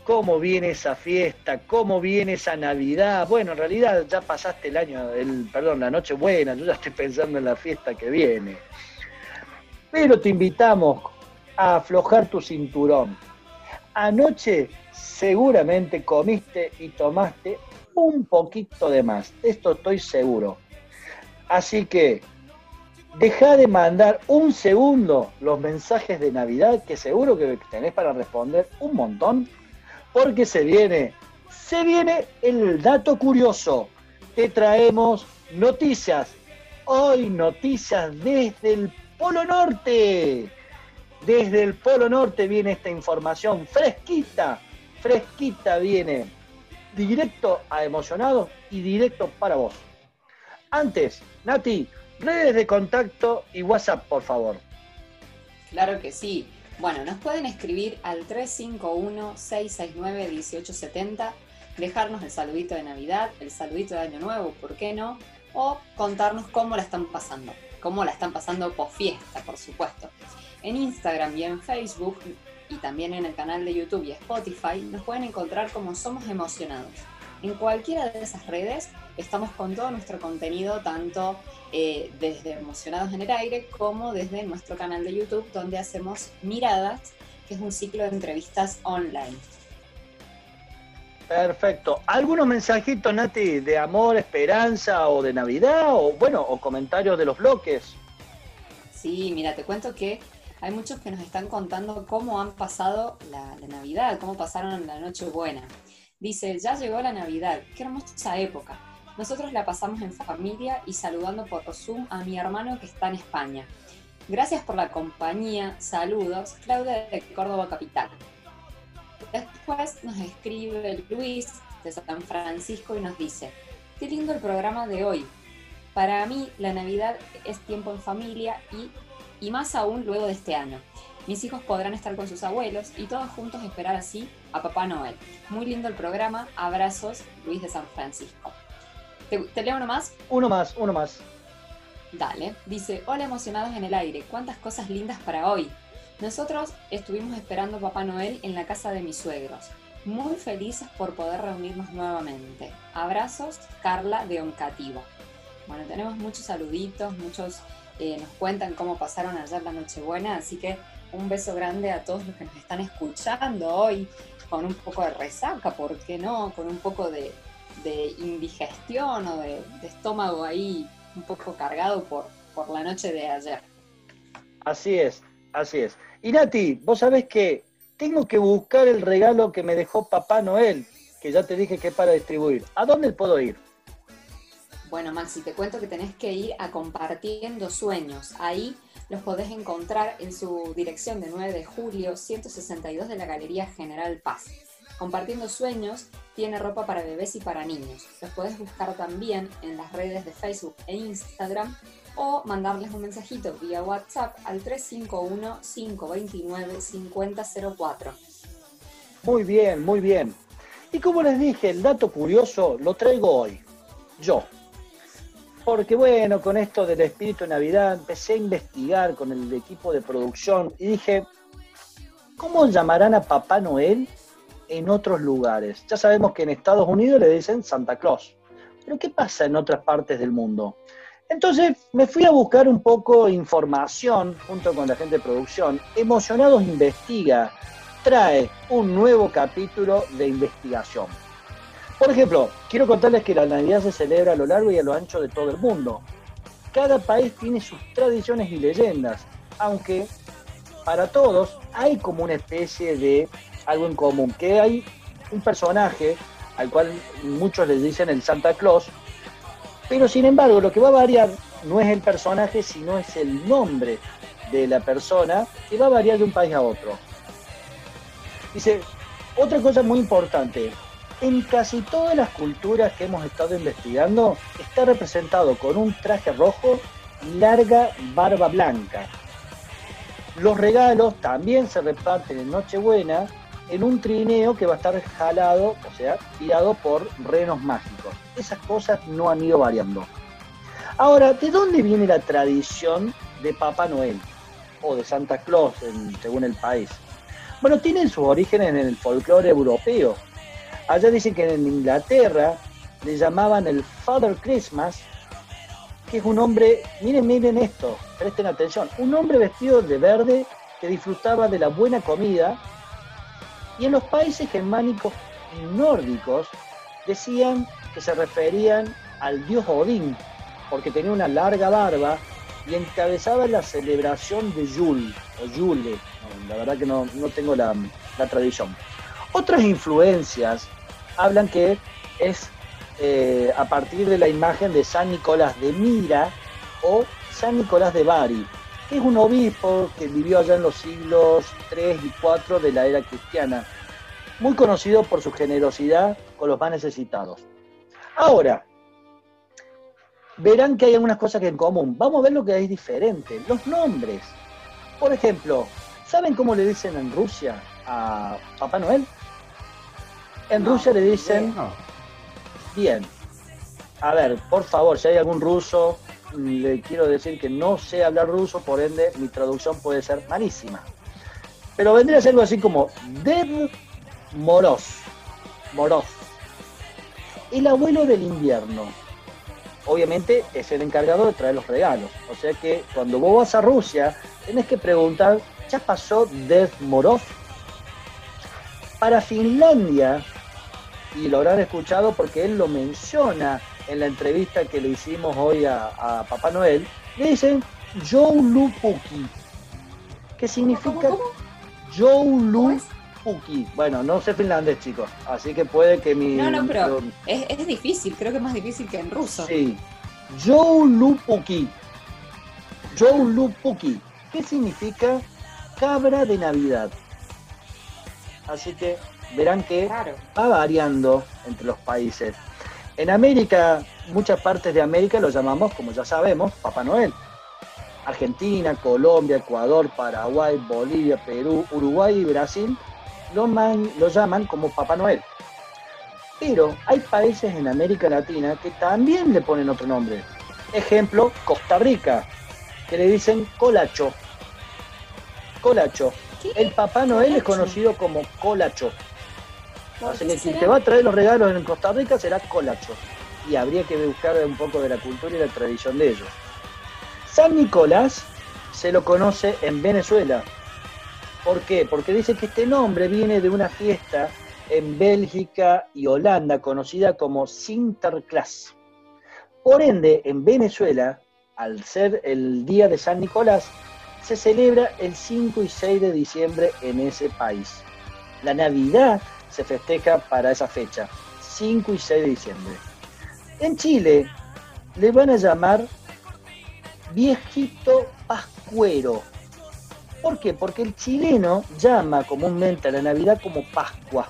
¿Cómo viene esa fiesta? ¿Cómo viene esa Navidad? Bueno, en realidad ya pasaste el año, el, perdón, la noche buena, yo ya estoy pensando en la fiesta que viene. Pero te invitamos a aflojar tu cinturón. Anoche seguramente comiste y tomaste un poquito de más, esto estoy seguro. Así que deja de mandar un segundo los mensajes de Navidad, que seguro que tenés para responder un montón, porque se viene, se viene el dato curioso. Te traemos noticias. Hoy noticias desde el Polo Norte. Desde el Polo Norte viene esta información fresquita, fresquita viene, directo a emocionados y directo para vos. Antes, Nati, redes de contacto y WhatsApp, por favor. Claro que sí. Bueno, nos pueden escribir al 351-669-1870, dejarnos el saludito de Navidad, el saludito de Año Nuevo, ¿por qué no? O contarnos cómo la están pasando, cómo la están pasando post fiesta, por supuesto. En Instagram y en Facebook y también en el canal de YouTube y Spotify nos pueden encontrar como Somos Emocionados. En cualquiera de esas redes estamos con todo nuestro contenido, tanto eh, desde Emocionados en el Aire como desde nuestro canal de YouTube, donde hacemos Miradas, que es un ciclo de entrevistas online. Perfecto. ¿Algunos mensajitos, Nati, de amor, esperanza o de Navidad? O bueno, o comentarios de los bloques. Sí, mira, te cuento que hay muchos que nos están contando cómo han pasado la, la Navidad, cómo pasaron la Nochebuena. Dice, ya llegó la Navidad, qué hermosa época. Nosotros la pasamos en familia y saludando por Zoom a mi hermano que está en España. Gracias por la compañía, saludos, Claudia de Córdoba Capital. Después nos escribe Luis de San Francisco y nos dice, qué lindo el programa de hoy. Para mí la Navidad es tiempo en familia y, y más aún luego de este año. Mis hijos podrán estar con sus abuelos y todos juntos esperar así a Papá Noel. Muy lindo el programa. Abrazos, Luis de San Francisco. ¿Te, te leo uno más? Uno más, uno más. Dale. Dice, hola emocionados en el aire. Cuántas cosas lindas para hoy. Nosotros estuvimos esperando a Papá Noel en la casa de mis suegros. Muy felices por poder reunirnos nuevamente. Abrazos, Carla de Oncativo. Bueno, tenemos muchos saluditos, muchos eh, nos cuentan cómo pasaron ayer la Nochebuena, así que un beso grande a todos los que nos están escuchando hoy, con un poco de resaca, ¿por qué no? Con un poco de, de indigestión o de, de estómago ahí un poco cargado por, por la noche de ayer. Así es, así es. Y Nati, vos sabés que tengo que buscar el regalo que me dejó Papá Noel, que ya te dije que es para distribuir. ¿A dónde puedo ir? Bueno, Maxi, te cuento que tenés que ir a Compartiendo Sueños. Ahí los podés encontrar en su dirección de 9 de julio, 162 de la Galería General Paz. Compartiendo Sueños tiene ropa para bebés y para niños. Los podés buscar también en las redes de Facebook e Instagram o mandarles un mensajito vía WhatsApp al 351-529-5004. Muy bien, muy bien. Y como les dije, el dato curioso lo traigo hoy. Yo. Porque bueno, con esto del espíritu de Navidad empecé a investigar con el equipo de producción y dije, ¿Cómo llamarán a Papá Noel en otros lugares? Ya sabemos que en Estados Unidos le dicen Santa Claus. Pero ¿qué pasa en otras partes del mundo? Entonces me fui a buscar un poco información junto con la gente de producción. Emocionados Investiga trae un nuevo capítulo de investigación. Por ejemplo, quiero contarles que la Navidad se celebra a lo largo y a lo ancho de todo el mundo. Cada país tiene sus tradiciones y leyendas, aunque para todos hay como una especie de algo en común, que hay un personaje al cual muchos les dicen el Santa Claus, pero sin embargo lo que va a variar no es el personaje, sino es el nombre de la persona que va a variar de un país a otro. Dice, otra cosa muy importante, en casi todas las culturas que hemos estado investigando está representado con un traje rojo y larga barba blanca. Los regalos también se reparten en Nochebuena en un trineo que va a estar jalado, o sea, tirado por renos mágicos. Esas cosas no han ido variando. Ahora, ¿de dónde viene la tradición de Papá Noel? O de Santa Claus, según el país. Bueno, tienen sus orígenes en el folclore europeo. Allá dicen que en Inglaterra le llamaban el Father Christmas, que es un hombre, miren, miren esto, presten atención, un hombre vestido de verde que disfrutaba de la buena comida y en los países germánicos y nórdicos decían que se referían al dios Odín, porque tenía una larga barba y encabezaba la celebración de Yule, o Yule, la verdad que no, no tengo la tradición. Otras influencias hablan que es eh, a partir de la imagen de San Nicolás de Mira o San Nicolás de Bari, que es un obispo que vivió allá en los siglos 3 y 4 de la era cristiana, muy conocido por su generosidad con los más necesitados. Ahora, verán que hay algunas cosas que en común. Vamos a ver lo que hay diferente. Los nombres. Por ejemplo, ¿saben cómo le dicen en Rusia a Papá Noel? En Rusia le dicen... Bien. A ver, por favor, si hay algún ruso, mm, le quiero decir que no sé hablar ruso, por ende mi traducción puede ser malísima. Pero vendría a ser algo así como Dev Moroz. Moroz. El abuelo del invierno. Obviamente es el encargado de traer los regalos. O sea que cuando vos vas a Rusia, tenés que preguntar, ¿ya pasó Dev Moroz? Para Finlandia, y lo habrán escuchado porque él lo menciona en la entrevista que le hicimos hoy a, a Papá Noel, le dicen Joulupuki, que significa Joulupuki. Bueno, no sé finlandés, chicos, así que puede que mi... No, no, pero es, es difícil, creo que es más difícil que en ruso. Sí, Joulupuki. Joulupuki, que significa cabra de Navidad. Así que verán que va variando entre los países. En América, muchas partes de América lo llamamos, como ya sabemos, Papá Noel. Argentina, Colombia, Ecuador, Paraguay, Bolivia, Perú, Uruguay y Brasil lo, man- lo llaman como Papá Noel. Pero hay países en América Latina que también le ponen otro nombre. Ejemplo, Costa Rica, que le dicen colacho. Colacho. El Papá Noel es conocido como colacho. Así que quien te va a traer los regalos en Costa Rica será colacho. Y habría que buscar un poco de la cultura y la tradición de ellos. San Nicolás se lo conoce en Venezuela. ¿Por qué? Porque dice que este nombre viene de una fiesta en Bélgica y Holanda conocida como Sinterklaas. Por ende, en Venezuela, al ser el día de San Nicolás, se celebra el 5 y 6 de diciembre en ese país. La Navidad se festeja para esa fecha, 5 y 6 de diciembre. En Chile le van a llamar viejito pascuero. ¿Por qué? Porque el chileno llama comúnmente a la Navidad como Pascua.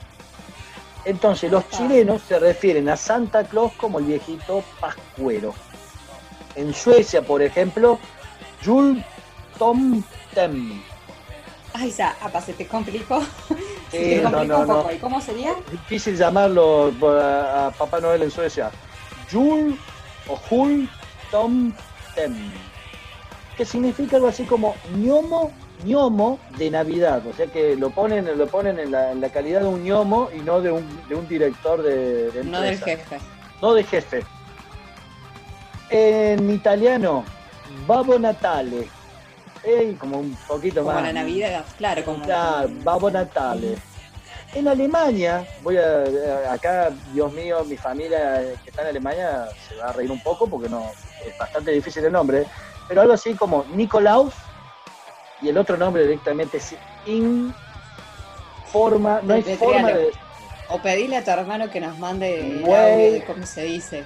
Entonces los chilenos se refieren a Santa Claus como el viejito pascuero. En Suecia, por ejemplo, Jul Tom Tem. Ay, ya, apa, se te complicó. Sí, se te complicó no, un poco. no. ¿Y cómo sería? Difícil llamarlo a, Papá Noel en Suecia. Jul o Jul Tom Tem. Que significa algo así como ñomo ñomo de Navidad. O sea que lo ponen, lo ponen en, la, en la calidad de un ñomo y no de un, de un director de, de No del jefe. No de jefe. En italiano, Babbo Natale. Como un poquito Como más. la Navidad, claro, como. Ah, Babbo Natale. En Alemania, voy a, acá, Dios mío, mi familia que está en Alemania se va a reír un poco porque no es bastante difícil el nombre, pero algo así como Nikolaus y el otro nombre directamente es In forma, no hay forma de O pedirle a tu hermano que nos mande el Güey. audio de cómo se dice.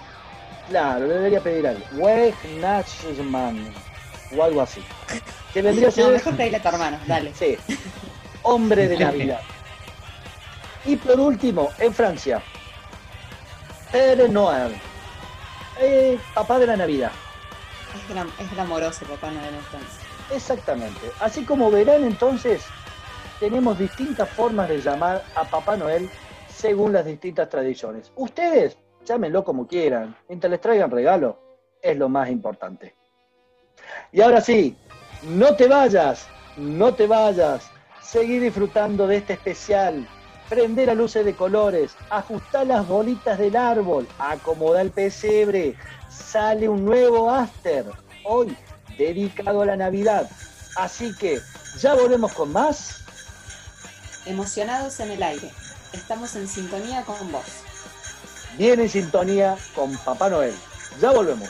Claro, le debería pedir algo. Weihnachtsmann o algo así. Que vendría a ser No, mejor pedirle a tu hermano, dale. Sí. Hombre de Navidad. Y por último, en Francia, Père Noël. Eh, papá de la Navidad. Es, es glamoroso, papá Noel en Francia. Exactamente. Así como verán entonces, tenemos distintas formas de llamar a Papá Noel según las distintas tradiciones. Ustedes, llámenlo como quieran, mientras les traigan regalo, es lo más importante. Y ahora sí, no te vayas, no te vayas. Seguí disfrutando de este especial. Prende las luces de colores, ajustá las bolitas del árbol, acomoda el pesebre, sale un nuevo after. Hoy dedicado a la Navidad. Así que ya volvemos con más. Emocionados en el aire. Estamos en sintonía con vos. Bien en sintonía con Papá Noel. Ya volvemos.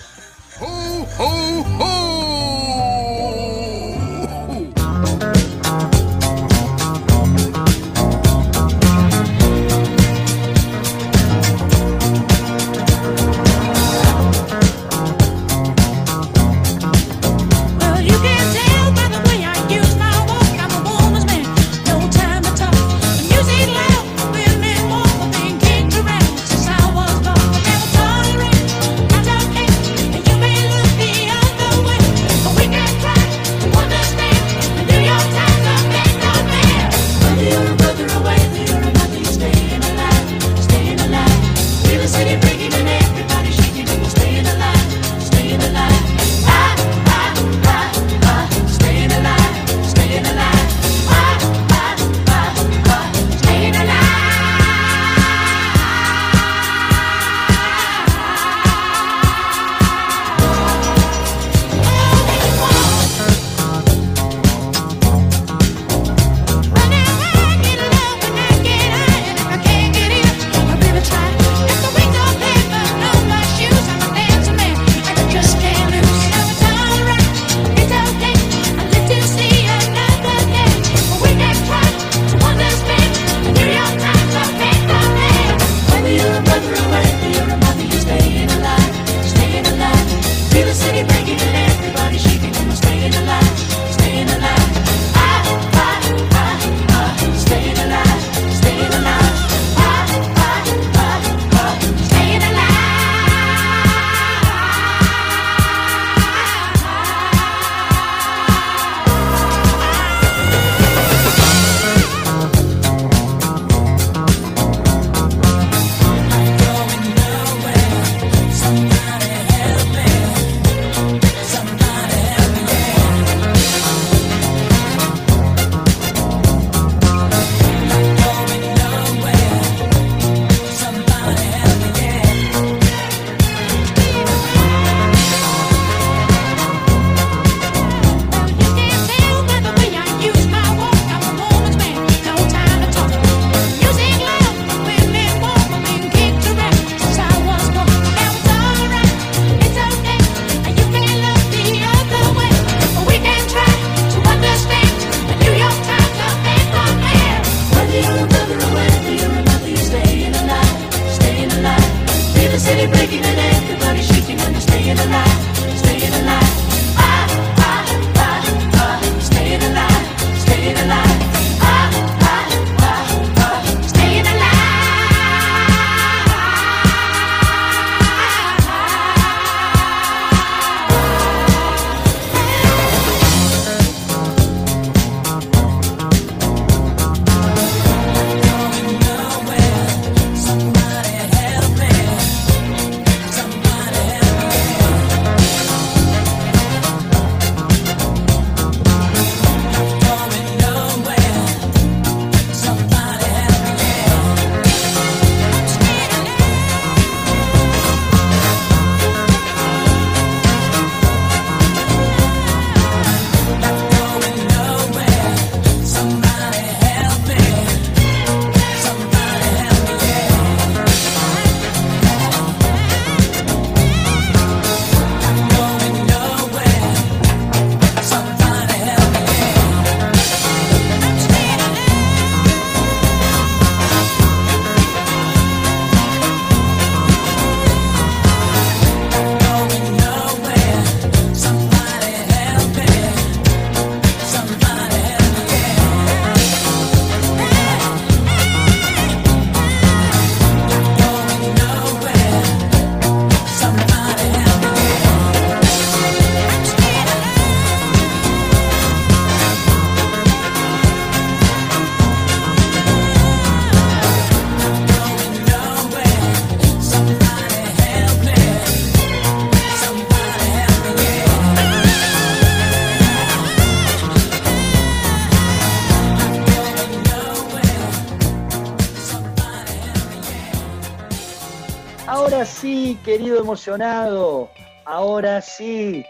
Sí, querido emocionado. Ahora sí.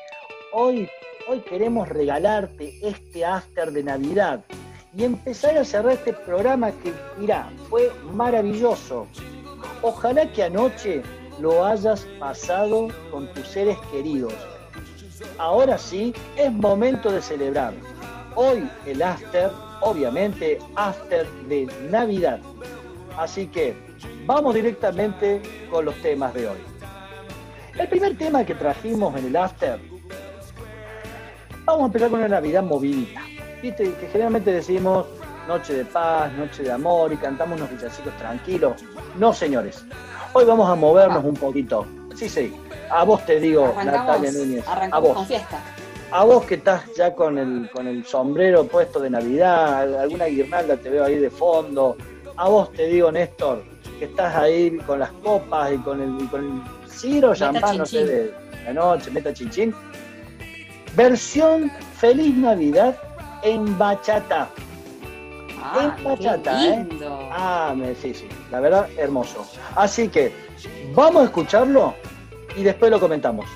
Hoy, hoy queremos regalarte este after de Navidad y empezar a cerrar este programa que, mira, fue maravilloso. Ojalá que anoche lo hayas pasado con tus seres queridos. Ahora sí, es momento de celebrar. Hoy el after, obviamente, after de Navidad. Así que vamos directamente con los temas de hoy. El primer tema que trajimos en el after, vamos a empezar con una Navidad movidita. Viste que generalmente decimos noche de paz, noche de amor y cantamos unos villancicos tranquilos. No, señores. Hoy vamos a movernos un poquito. Sí, sí. A vos te digo, Arrancamos, Natalia Núñez. A vos. con fiesta. A vos que estás ya con el, con el sombrero puesto de Navidad, alguna guirnalda te veo ahí de fondo. A vos te digo, Néstor, que estás ahí con las copas y con el, con el ciro, champán, no sé, de la noche, meta chinchín. Versión Feliz Navidad en bachata. Ah, en bachata, qué ¿eh? Ah, me, sí, sí, la verdad, hermoso. Así que vamos a escucharlo y después lo comentamos.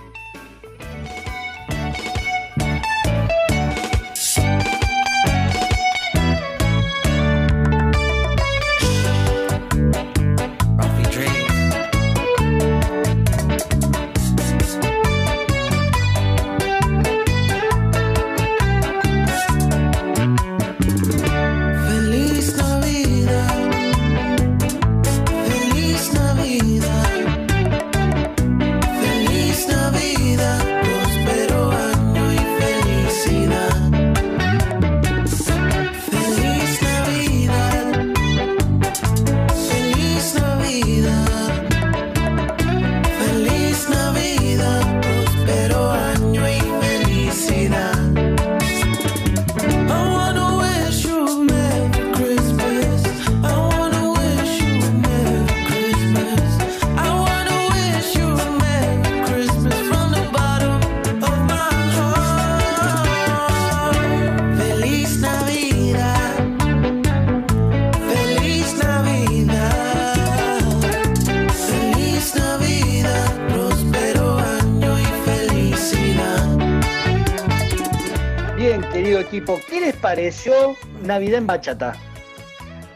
Navidad en bachata?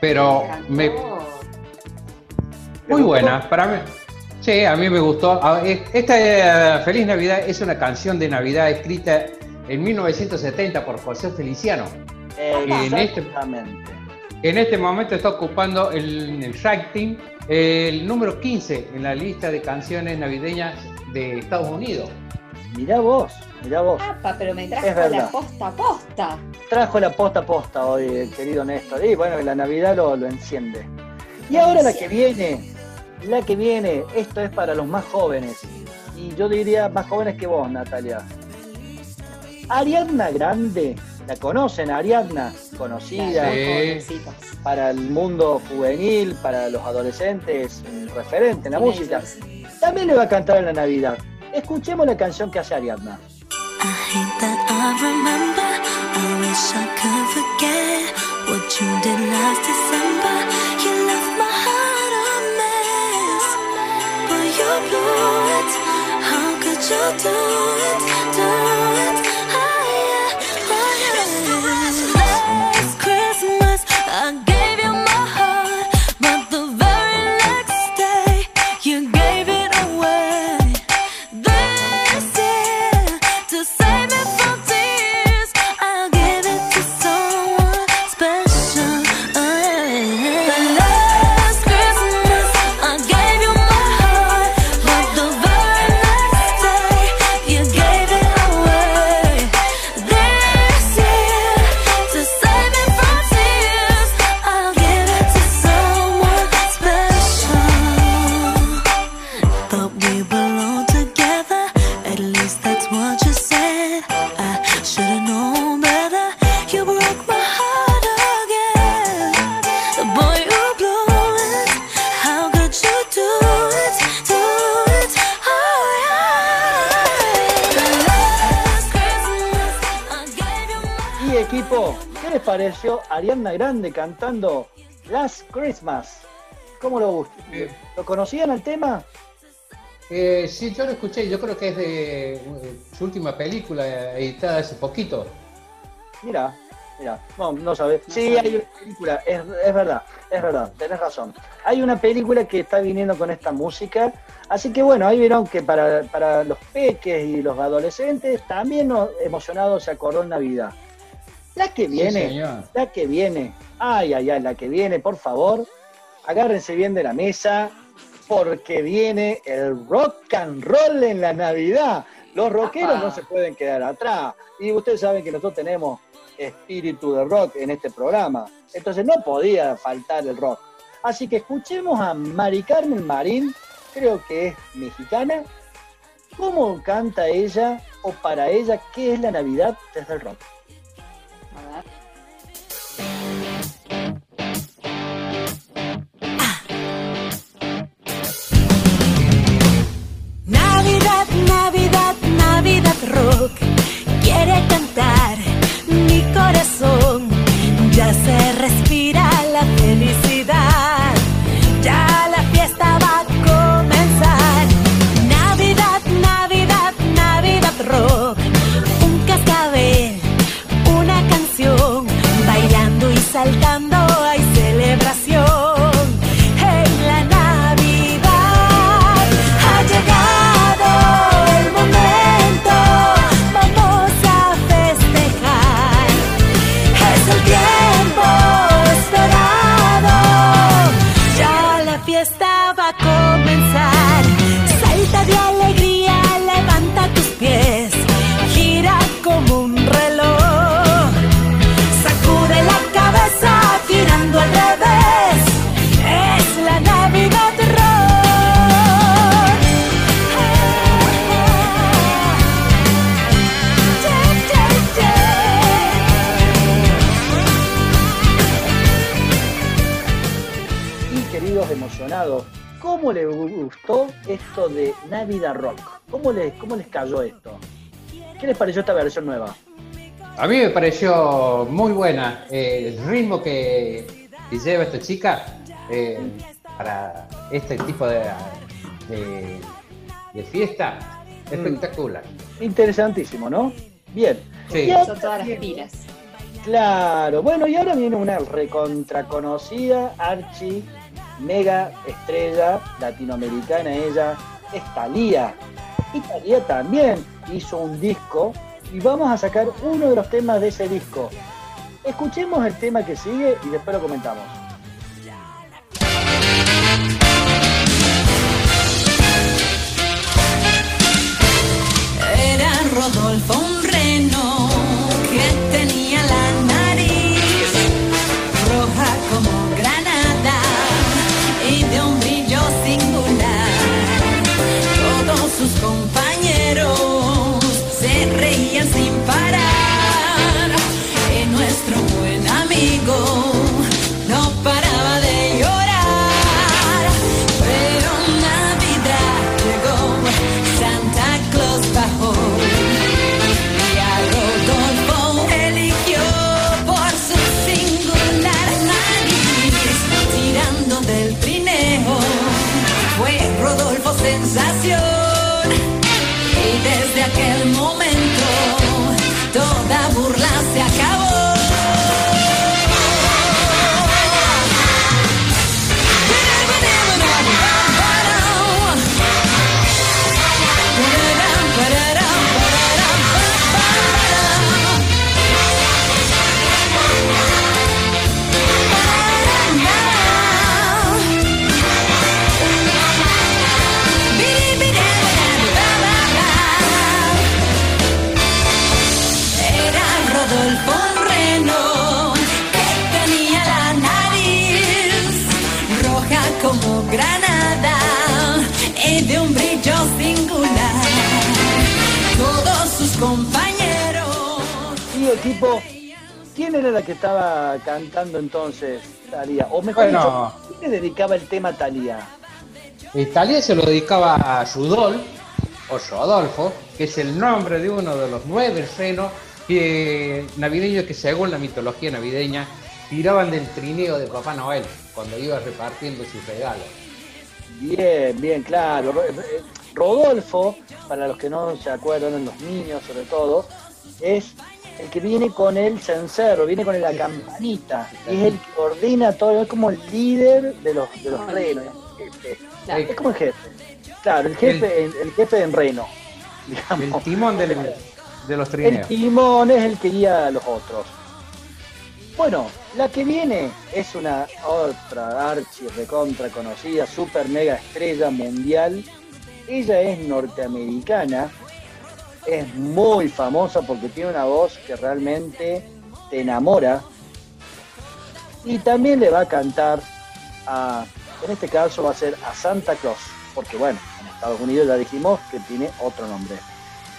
Pero me, muy buena, para mí. Sí, a mí me gustó. Es- Esta eh, Feliz Navidad es una canción de Navidad escrita en 1970 por José Feliciano. En este, Exactamente. en este momento está ocupando el, el ranking el número 15 en la lista de canciones navideñas de Estados Unidos. Mirá vos, mirá vos. Apa, pero me Es trajo verdad. la posta a posta. Trajo la posta a posta hoy, el querido Néstor. Y bueno, la Navidad lo, lo enciende. Y ahora la que viene, la que viene, esto es para los más jóvenes. Y yo diría más jóvenes que vos, Natalia. Ariadna Grande, ¿la conocen? Ariadna, conocida Sí. para el mundo juvenil, para los adolescentes, un referente en la música. También le va a cantar en la Navidad. Escuchemos la canción que hace Ariadna. How could you do it? Do it? Grande cantando Last Christmas? ¿Cómo lo, ¿Lo conocían el tema? Eh, sí, yo lo escuché, yo creo que es de eh, su última película editada hace poquito. Mira, mira, no, no sabes. Sí, hay una película, es, es verdad, es verdad, tenés razón. Hay una película que está viniendo con esta música, así que bueno, ahí vieron que para, para los peques y los adolescentes también no- emocionados se acordó en Navidad. La que viene, la que viene, ay, ay, ay, la que viene, por favor, agárrense bien de la mesa, porque viene el rock and roll en la Navidad. Los rockeros no se pueden quedar atrás. Y ustedes saben que nosotros tenemos espíritu de rock en este programa. Entonces no podía faltar el rock. Así que escuchemos a Mari Carmen Marín, creo que es mexicana, cómo canta ella o para ella qué es la Navidad desde el rock. Rock. Quiere cantar mi corazón. Ya se ¿cómo les gustó esto de Navidad Rock? ¿Cómo les, cómo les cayó esto? ¿Qué les pareció esta versión nueva? A mí me pareció muy buena eh, el ritmo que, que lleva esta chica eh, para este tipo de, de, de fiesta. Espectacular. Interesantísimo, ¿no? Bien. Sí. Y ahora Son todas las pilas. Claro, bueno, y ahora viene una recontraconocida, archi, mega estrella latinoamericana, ella es Thalía. Y Thalía también hizo un disco y vamos a sacar uno de los temas de ese disco. Escuchemos el tema que sigue y después lo comentamos. Era Rodolfo Equipo, ¿quién era la que estaba cantando entonces Thalía? O mejor Bueno. dicho, ¿quién le dedicaba el tema a Thalía? Italia se lo dedicaba a Rudolf, o Rodolfo, que es el nombre de uno de los nueve renos que, navideños que según la mitología navideña tiraban del trineo de Papá Noel cuando iba repartiendo sus regalos. Bien, bien, claro. Re- re- Rodolfo, para los que no se acuerdan, los niños sobre todo, es el que viene con el cencerro, viene con la campanita, es el que ordena todo, es como el líder de los, de los renos, el es como el jefe. Claro, el jefe, el, el jefe en reno. El timón del- de los El trineos. timón es el que guía a los otros. Bueno, la que viene es una otra archi recontra conocida, super mega estrella mundial. Ella es norteamericana, es muy famosa porque tiene una voz que realmente te enamora. Y también le va a cantar a, en este caso va a ser a Santa Claus, porque bueno, en Estados Unidos ya dijimos que tiene otro nombre.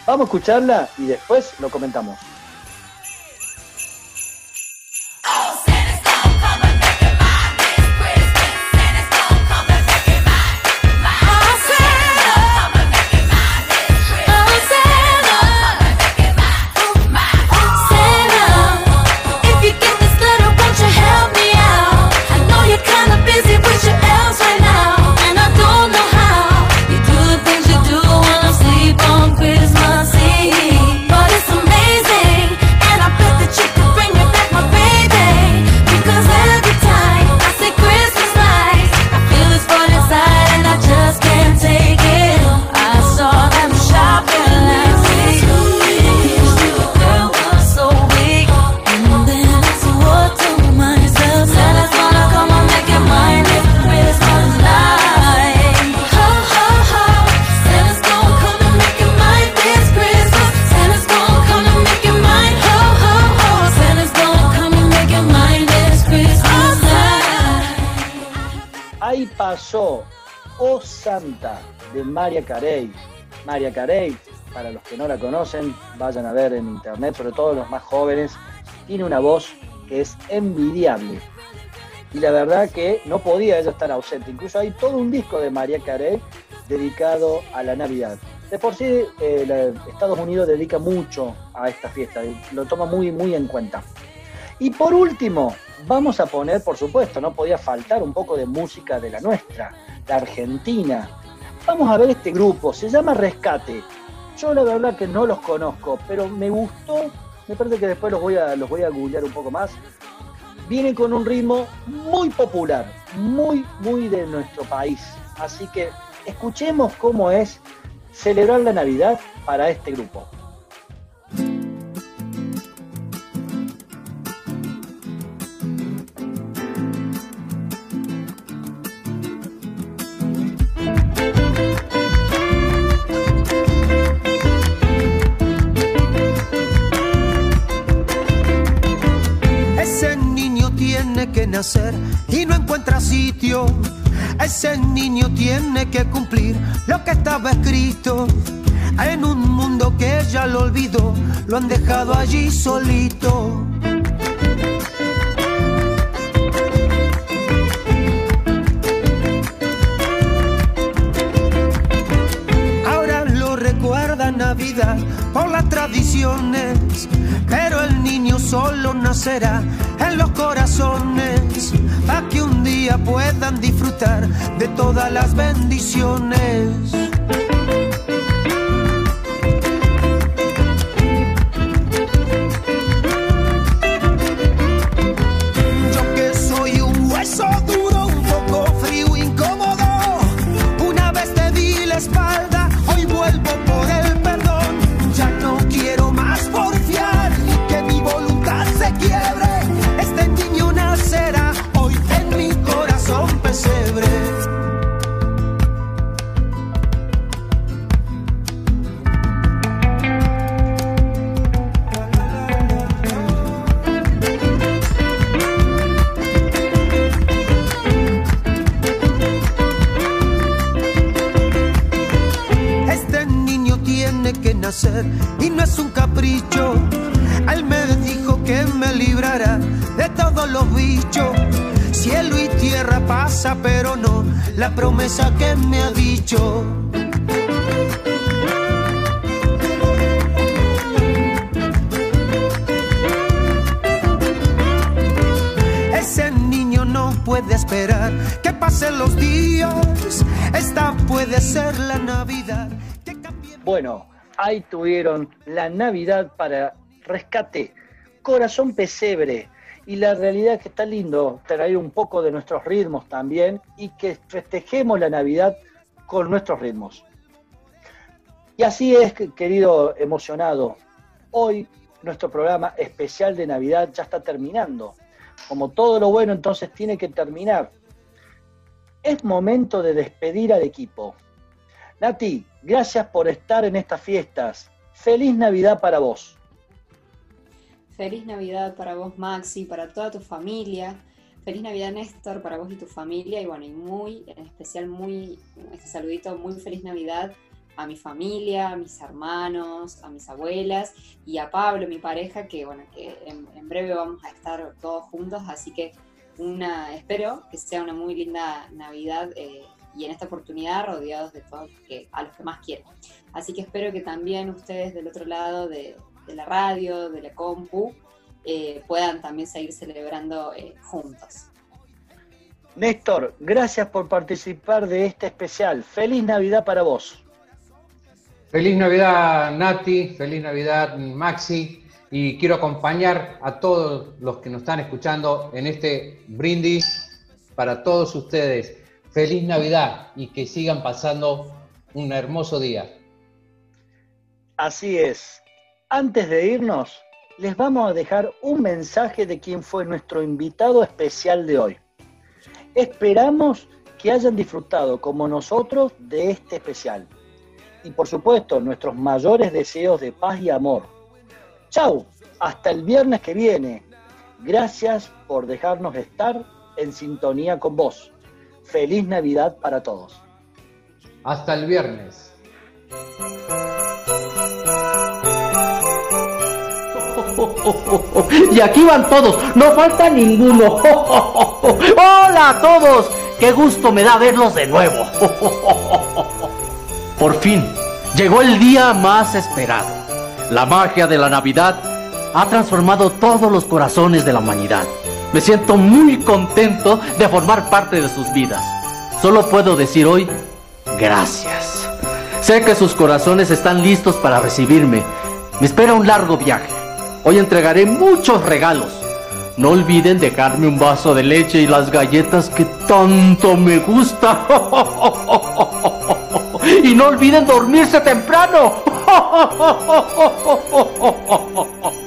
Vamos a escucharla y después lo comentamos. De María Carey. María Carey, para los que no la conocen, vayan a ver en internet, sobre todo los más jóvenes, tiene una voz que es envidiable. Y la verdad que no podía ella estar ausente. Incluso hay todo un disco de María Carey dedicado a la Navidad. De por sí, eh, Estados Unidos dedica mucho a esta fiesta, lo toma muy, muy en cuenta. Y por último, vamos a poner, por supuesto, no podía faltar un poco de música de la nuestra, la Argentina. Vamos a ver este grupo, se llama Rescate. Yo la verdad que no los conozco, pero me gustó, me parece que después los voy a, los voy a googlear un poco más. Vienen con un ritmo muy popular, muy, muy de nuestro país. Así que escuchemos cómo es celebrar la Navidad para este grupo. Ese niño tiene que nacer y no encuentra sitio. Ese niño tiene que cumplir lo que estaba escrito. En un mundo que ya lo olvidó, lo han dejado allí solito. Navidad por las tradiciones, pero el niño solo nacerá en los corazones, para que un día puedan disfrutar de todas las bendiciones. Y no es un capricho. Él me dijo que me librará de todos los bichos. Cielo y tierra pasa, pero no la promesa que me ha dicho. Ese niño no puede esperar que pasen los días, esta puede ser la Navidad. Bueno, ahí tuvieron la Navidad para rescate, corazón pesebre. Y la realidad es que está lindo traer un poco de nuestros ritmos también y que festejemos la Navidad con nuestros ritmos. Y así es, querido emocionado, hoy nuestro programa especial de Navidad ya está terminando. Como todo lo bueno entonces tiene que terminar. Es momento de despedir al equipo. Nati, gracias por estar en estas fiestas. Feliz Navidad para vos. Feliz Navidad para vos, Maxi, para toda tu familia. Feliz Navidad, Néstor, para vos y tu familia. Y bueno, y muy, en especial, muy, este saludito, muy feliz Navidad a mi familia, a mis hermanos, a mis abuelas y a Pablo, mi pareja, que bueno, que en, breve vamos a estar todos juntos. Así que una, espero que sea una muy linda Navidad. eh, y en esta oportunidad rodeados de todos los que, a los que más quiero. Así que espero que también ustedes del otro lado de, de la radio, de la compu, eh, puedan también seguir celebrando eh, juntos. Néstor, gracias por participar de este especial. Feliz Navidad para vos. Feliz Navidad Nati, feliz Navidad Maxi y quiero acompañar a todos los que nos están escuchando en este brindis para todos ustedes. Feliz Navidad y que sigan pasando un hermoso día. Así es. Antes de irnos, les vamos a dejar un mensaje de quien fue nuestro invitado especial de hoy. Esperamos que hayan disfrutado como nosotros de este especial. Y por supuesto, nuestros mayores deseos de paz y amor. Chau, hasta el viernes que viene. Gracias por dejarnos estar en sintonía con vos. Feliz Navidad para todos. Hasta el viernes. Y aquí van todos, no falta ninguno. Hola a todos, qué gusto me da verlos de nuevo. Por fin, llegó el día más esperado. La magia de la Navidad ha transformado todos los corazones de la humanidad. Me siento muy contento de formar parte de sus vidas. Solo puedo decir hoy, gracias. Sé que sus corazones están listos para recibirme. Me espera un largo viaje. Hoy entregaré muchos regalos. No olviden dejarme un vaso de leche y las galletas que tanto me gustan. Y no olviden dormirse temprano.